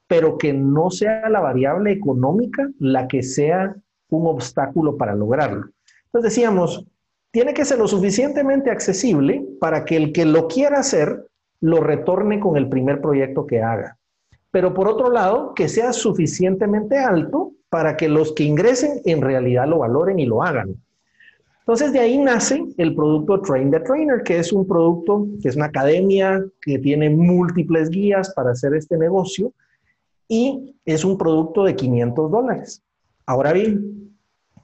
pero que no sea la variable económica la que sea un obstáculo para lograrlo. Entonces decíamos, tiene que ser lo suficientemente accesible para que el que lo quiera hacer lo retorne con el primer proyecto que haga. Pero por otro lado, que sea suficientemente alto para que los que ingresen en realidad lo valoren y lo hagan. Entonces de ahí nace el producto Train the Trainer, que es un producto, que es una academia que tiene múltiples guías para hacer este negocio y es un producto de 500 dólares. Ahora bien,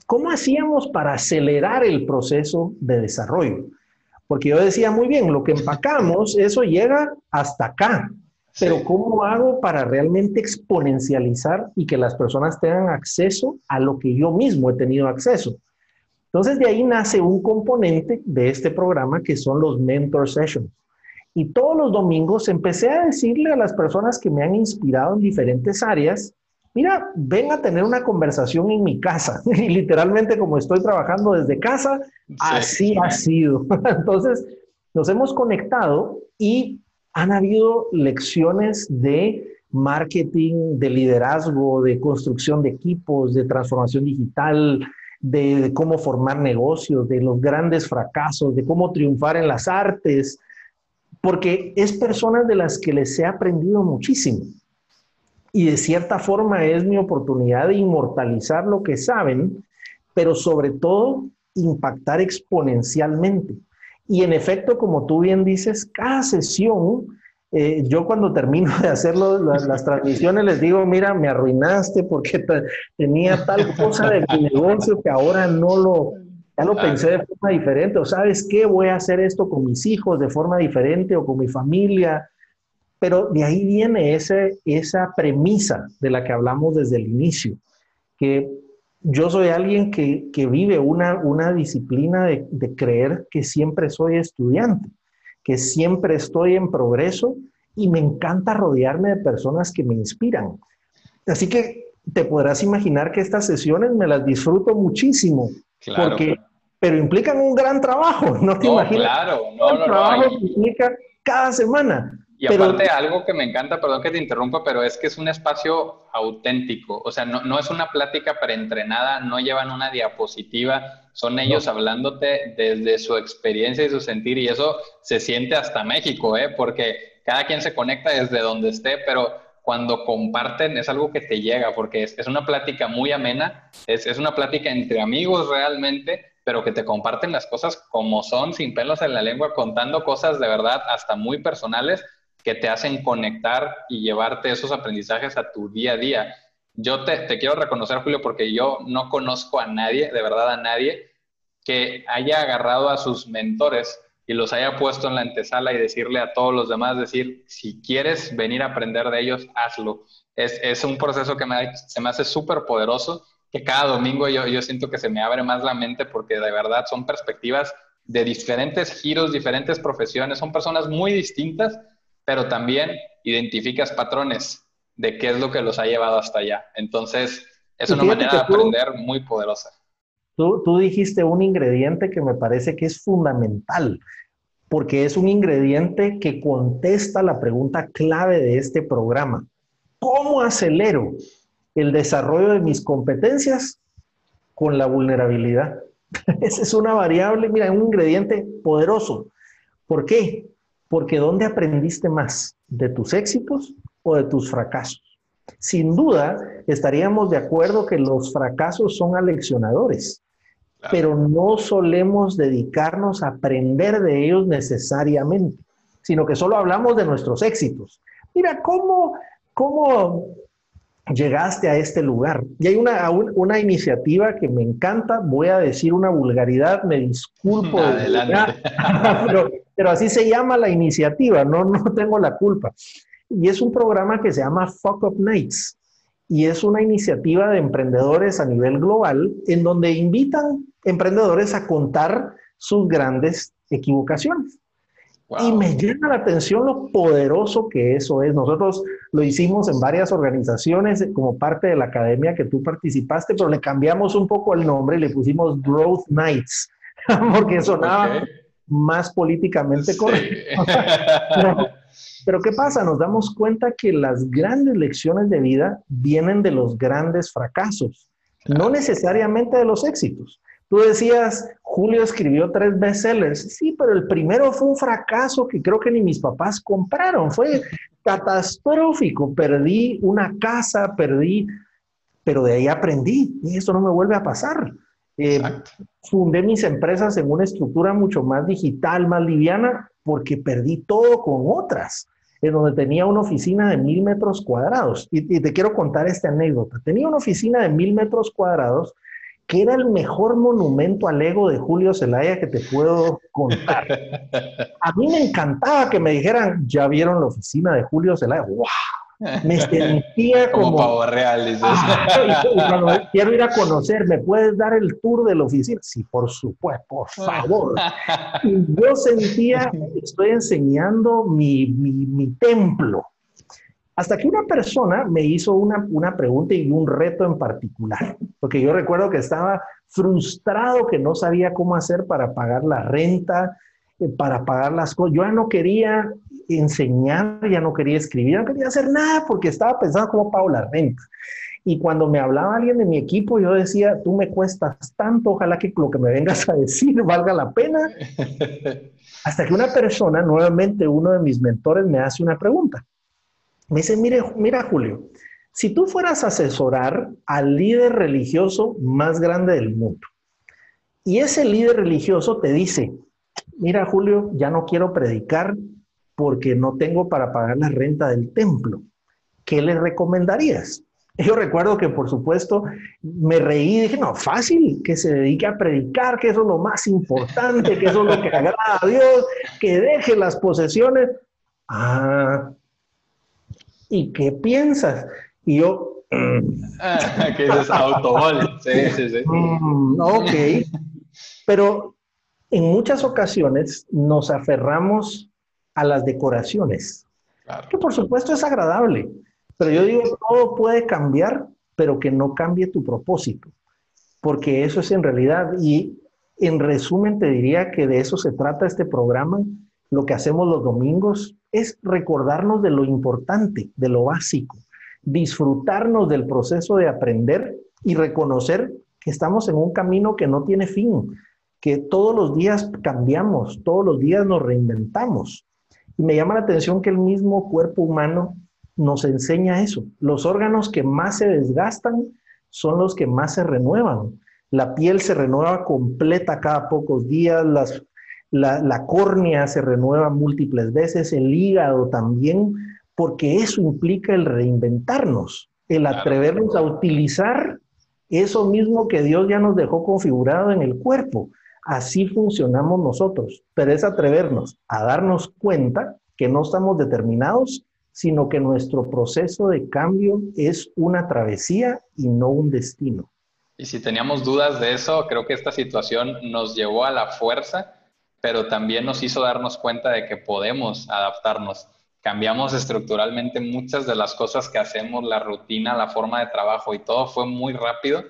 ¿cómo hacíamos para acelerar el proceso de desarrollo? Porque yo decía muy bien, lo que empacamos, eso llega hasta acá. Pero ¿cómo hago para realmente exponencializar y que las personas tengan acceso a lo que yo mismo he tenido acceso? Entonces de ahí nace un componente de este programa que son los mentor sessions. Y todos los domingos empecé a decirle a las personas que me han inspirado en diferentes áreas, mira, ven a tener una conversación en mi casa. Y literalmente como estoy trabajando desde casa, así ha sido. Entonces nos hemos conectado y han habido lecciones de marketing, de liderazgo, de construcción de equipos, de transformación digital, de, cómo formar negocios, de los grandes fracasos, de cómo triunfar en las artes, porque es personas de las que les he aprendido muchísimo. Y de cierta forma es mi oportunidad de inmortalizar lo que saben, pero sobre todo impactar exponencialmente. Y en efecto, como tú bien dices, cada sesión eh, yo cuando termino de hacer las transmisiones les digo, mira, me arruinaste porque tenía tal cosa de mi negocio que ahora no lo, ya lo pensé de forma diferente, o sabes qué, voy a hacer esto con mis hijos de forma diferente o con mi familia, pero de ahí viene ese, esa premisa de la que hablamos desde el inicio, que yo soy alguien que, que vive una, una disciplina de, de creer que siempre soy estudiante que siempre estoy en progreso y me encanta rodearme de personas que me inspiran. Así que te podrás imaginar que estas sesiones me las disfruto muchísimo, porque, pero implican un gran trabajo, ¿no te imaginas? Claro, no, no, trabajo que implica cada semana. Y aparte algo que me encanta, perdón que te interrumpa, pero es que es un espacio auténtico, o sea, no, no es una plática preentrenada, no llevan una diapositiva, son ellos hablándote desde su experiencia y su sentir y eso se siente hasta México, ¿eh? porque cada quien se conecta desde donde esté, pero cuando comparten es algo que te llega, porque es, es una plática muy amena, es, es una plática entre amigos realmente, pero que te comparten las cosas como son, sin pelos en la lengua, contando cosas de verdad hasta muy personales que te hacen conectar y llevarte esos aprendizajes a tu día a día. Yo te, te, quiero reconocer, Julio, porque yo no conozco a nadie, de verdad a nadie, que haya agarrado a sus mentores y los haya puesto en la antesala y decirle a todos los demás, decir, si quieres venir a aprender de ellos, hazlo. Es, es un proceso que me, se me hace súper poderoso, que cada domingo yo, yo siento que se me abre más la mente porque de verdad son perspectivas de diferentes giros, diferentes profesiones, son personas muy distintas, pero también identificas patrones de qué es lo que los ha llevado hasta allá. Entonces, es una manera de aprender muy poderosa. Tú, dijiste un ingrediente que me parece que es fundamental, porque es un ingrediente que contesta la pregunta clave de este programa. ¿Cómo acelero el desarrollo de mis competencias con la vulnerabilidad? Esa es una variable, mira, un ingrediente poderoso. ¿Por qué? Porque ¿dónde aprendiste más? ¿De tus éxitos o de tus fracasos? Sin duda, estaríamos de acuerdo que los fracasos son aleccionadores, pero no solemos dedicarnos a aprender de ellos necesariamente, sino que solo hablamos de nuestros éxitos. Mira, ¿cómo, cómo llegaste a este lugar? Y hay una, una iniciativa que me encanta, voy a decir una vulgaridad, me disculpo. Adelante. pero, pero así se llama la iniciativa, no, no tengo la culpa. Y es un programa que se llama Fuck Up Nights. Y es una iniciativa de emprendedores a nivel global en donde invitan emprendedores a contar sus grandes equivocaciones. Y me llama la atención lo poderoso que eso es. Nosotros lo hicimos en varias organizaciones como parte de la academia que tú participaste, pero le cambiamos un poco el nombre y le pusimos Growth Nights, porque sonaba más políticamente correcto. pero, ¿qué pasa? Nos damos cuenta que las grandes lecciones de vida vienen de los grandes fracasos, no necesariamente de los éxitos. Tú decías, Julio escribió tres bestsellers. Sí, pero el primero fue un fracaso que creo que ni mis papás compraron. Fue catastrófico. Perdí una casa, perdí, pero de ahí aprendí y eso no me vuelve a pasar. Eh, fundé mis empresas en una estructura mucho más digital, más liviana, porque perdí todo con otras, en donde tenía una oficina de mil metros cuadrados. Y, y te quiero contar esta anécdota. Tenía una oficina de mil metros cuadrados que era el mejor monumento al ego de Julio Zelaya que te puedo contar. A mí me encantaba que me dijeran, ya vieron la oficina de Julio Zelaya. ¡Wow! Me sentía como... como pavo real. cuando quiero ir a conocer, ¿me puedes dar el tour de la oficina? Sí, por supuesto, por favor. Y yo sentía, estoy enseñando mi, mi, mi templo. Hasta que una persona me hizo una, una pregunta y un reto en particular, porque yo recuerdo que estaba frustrado que no sabía cómo hacer para pagar la renta, eh, para pagar las cosas. Yo ya no quería enseñar, ya no quería escribir, ya no quería hacer nada porque estaba pensando cómo pago la renta. Y cuando me hablaba alguien de mi equipo, yo decía, tú me cuestas tanto, ojalá que lo que me vengas a decir valga la pena. Hasta que una persona, nuevamente uno de mis mentores, me hace una pregunta. Me dice, mire, mira Julio, si tú fueras a asesorar al líder religioso más grande del mundo y ese líder religioso te dice, mira Julio, ya no quiero predicar porque no tengo para pagar la renta del templo, ¿qué le recomendarías? Yo recuerdo que, por supuesto, me reí y dije, no, fácil, que se dedique a predicar, que eso es lo más importante, que eso es lo que agrada a Dios, que deje las posesiones. Ah, ¿y qué piensas? Y yo... Ah, que es autobol. Sí, sí, sí. Mm, ok. Pero en muchas ocasiones nos aferramos a las decoraciones, que por supuesto es agradable, pero yo digo, todo puede cambiar, pero que no cambie tu propósito, porque eso es en realidad, y en resumen te diría que de eso se trata este programa, lo que hacemos los domingos es recordarnos de lo importante, de lo básico, disfrutarnos del proceso de aprender y reconocer que estamos en un camino que no tiene fin, que todos los días cambiamos, todos los días nos reinventamos. Y me llama la atención que el mismo cuerpo humano nos enseña eso. Los órganos que más se desgastan son los que más se renuevan. La piel se renueva completa cada pocos días, las la, córnea se renueva múltiples veces, el hígado también, porque eso implica el reinventarnos, el atrevernos a utilizar eso mismo que Dios ya nos dejó configurado en el cuerpo. Así funcionamos nosotros, pero es atrevernos a darnos cuenta que no estamos determinados, sino que nuestro proceso de cambio es una travesía y no un destino. Y si teníamos dudas de eso, creo que esta situación nos llevó a la fuerza pero también nos hizo darnos cuenta de que podemos adaptarnos. Cambiamos estructuralmente muchas de las cosas que hacemos, la rutina, la forma de trabajo y todo fue muy rápido,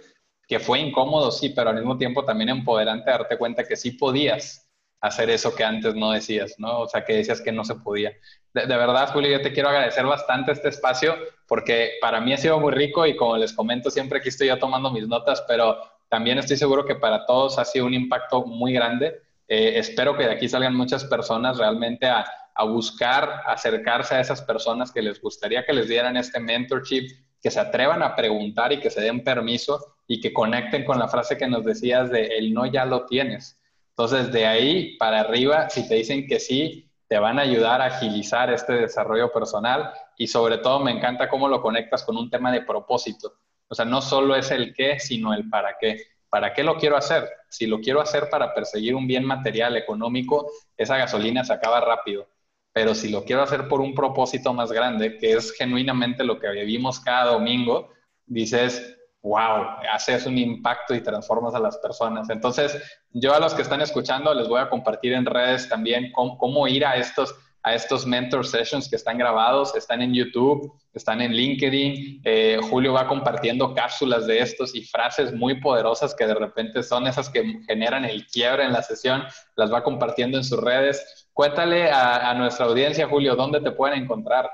que fue incómodo, sí, pero al mismo tiempo también empoderante darte cuenta que sí podías hacer eso que antes no decías, ¿no? O sea, que decías que no se podía. De, verdad, Julio, yo te quiero agradecer bastante este espacio porque para mí ha sido muy rico y como les comento, siempre aquí estoy ya tomando mis notas, pero también estoy seguro que para todos ha sido un impacto muy grande eh, espero que de aquí salgan muchas personas realmente a, a, buscar acercarse a esas personas que les gustaría que les dieran este mentorship, que se atrevan a preguntar y que se den permiso y que conecten con la frase que nos decías de el no ya lo tienes. Entonces, de ahí para arriba, si te dicen que sí, te van a ayudar a agilizar este desarrollo personal y sobre todo me encanta cómo lo conectas con un tema de propósito. O sea, no solo es el qué, sino el para qué. ¿Para qué lo quiero hacer? Si lo quiero hacer para perseguir un bien material, económico, esa gasolina se acaba rápido. Pero si lo quiero hacer por un propósito más grande, que es genuinamente lo que vivimos cada domingo, dices, wow, haces un impacto y transformas a las personas. Entonces, yo a los que están escuchando les voy a compartir en redes también cómo, ir a estos a estos mentor sessions que están grabados, están en YouTube, están en LinkedIn. Eh, Julio va compartiendo cápsulas de estos y frases muy poderosas que de repente son esas que generan el quiebre en la sesión, las va compartiendo en sus redes. Cuéntale a, a nuestra audiencia, Julio, ¿dónde te pueden encontrar?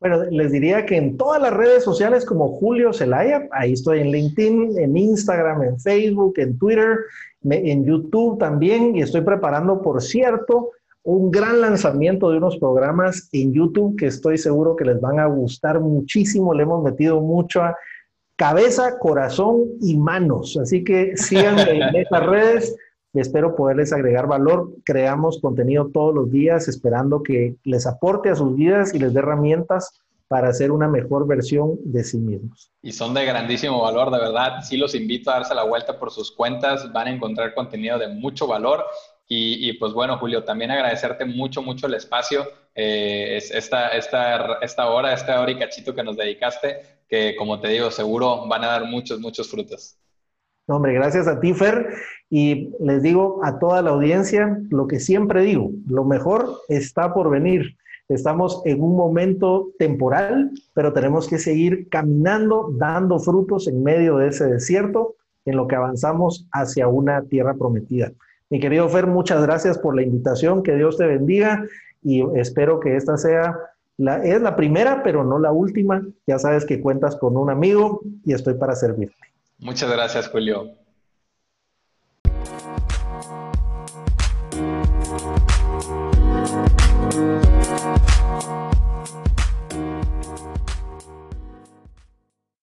Bueno, les diría que en todas las redes sociales como Julio Zelaya, ahí estoy en LinkedIn, en Instagram, en Facebook, en Twitter, en YouTube también, y estoy preparando, por cierto, un gran lanzamiento de unos programas en YouTube que estoy seguro que les van a gustar muchísimo. Le hemos metido mucho a cabeza, corazón y manos. Así que síganme en estas redes. Espero poderles agregar valor. Creamos contenido todos los días esperando que les aporte a sus vidas y les dé herramientas para hacer una mejor versión de sí mismos. Y son de grandísimo valor, de verdad. Sí los invito a darse la vuelta por sus cuentas. Van a encontrar contenido de mucho valor. Y, pues bueno, Julio, también agradecerte mucho, mucho el espacio, eh, esta, esta, esta hora, esta hora y cachito que nos dedicaste, que como te digo, seguro van a dar muchos, muchos frutos. hombre, gracias a ti, Fer. Y les digo a toda la audiencia lo que siempre digo, lo mejor está por venir. Estamos en un momento temporal, pero tenemos que seguir caminando, dando frutos en medio de ese desierto, en lo que avanzamos hacia una tierra prometida. Mi querido Fer, muchas gracias por la invitación, que Dios te bendiga y espero que esta sea la, es la primera, pero no la última. Ya sabes que cuentas con un amigo y estoy para servirte. Muchas gracias, Julio.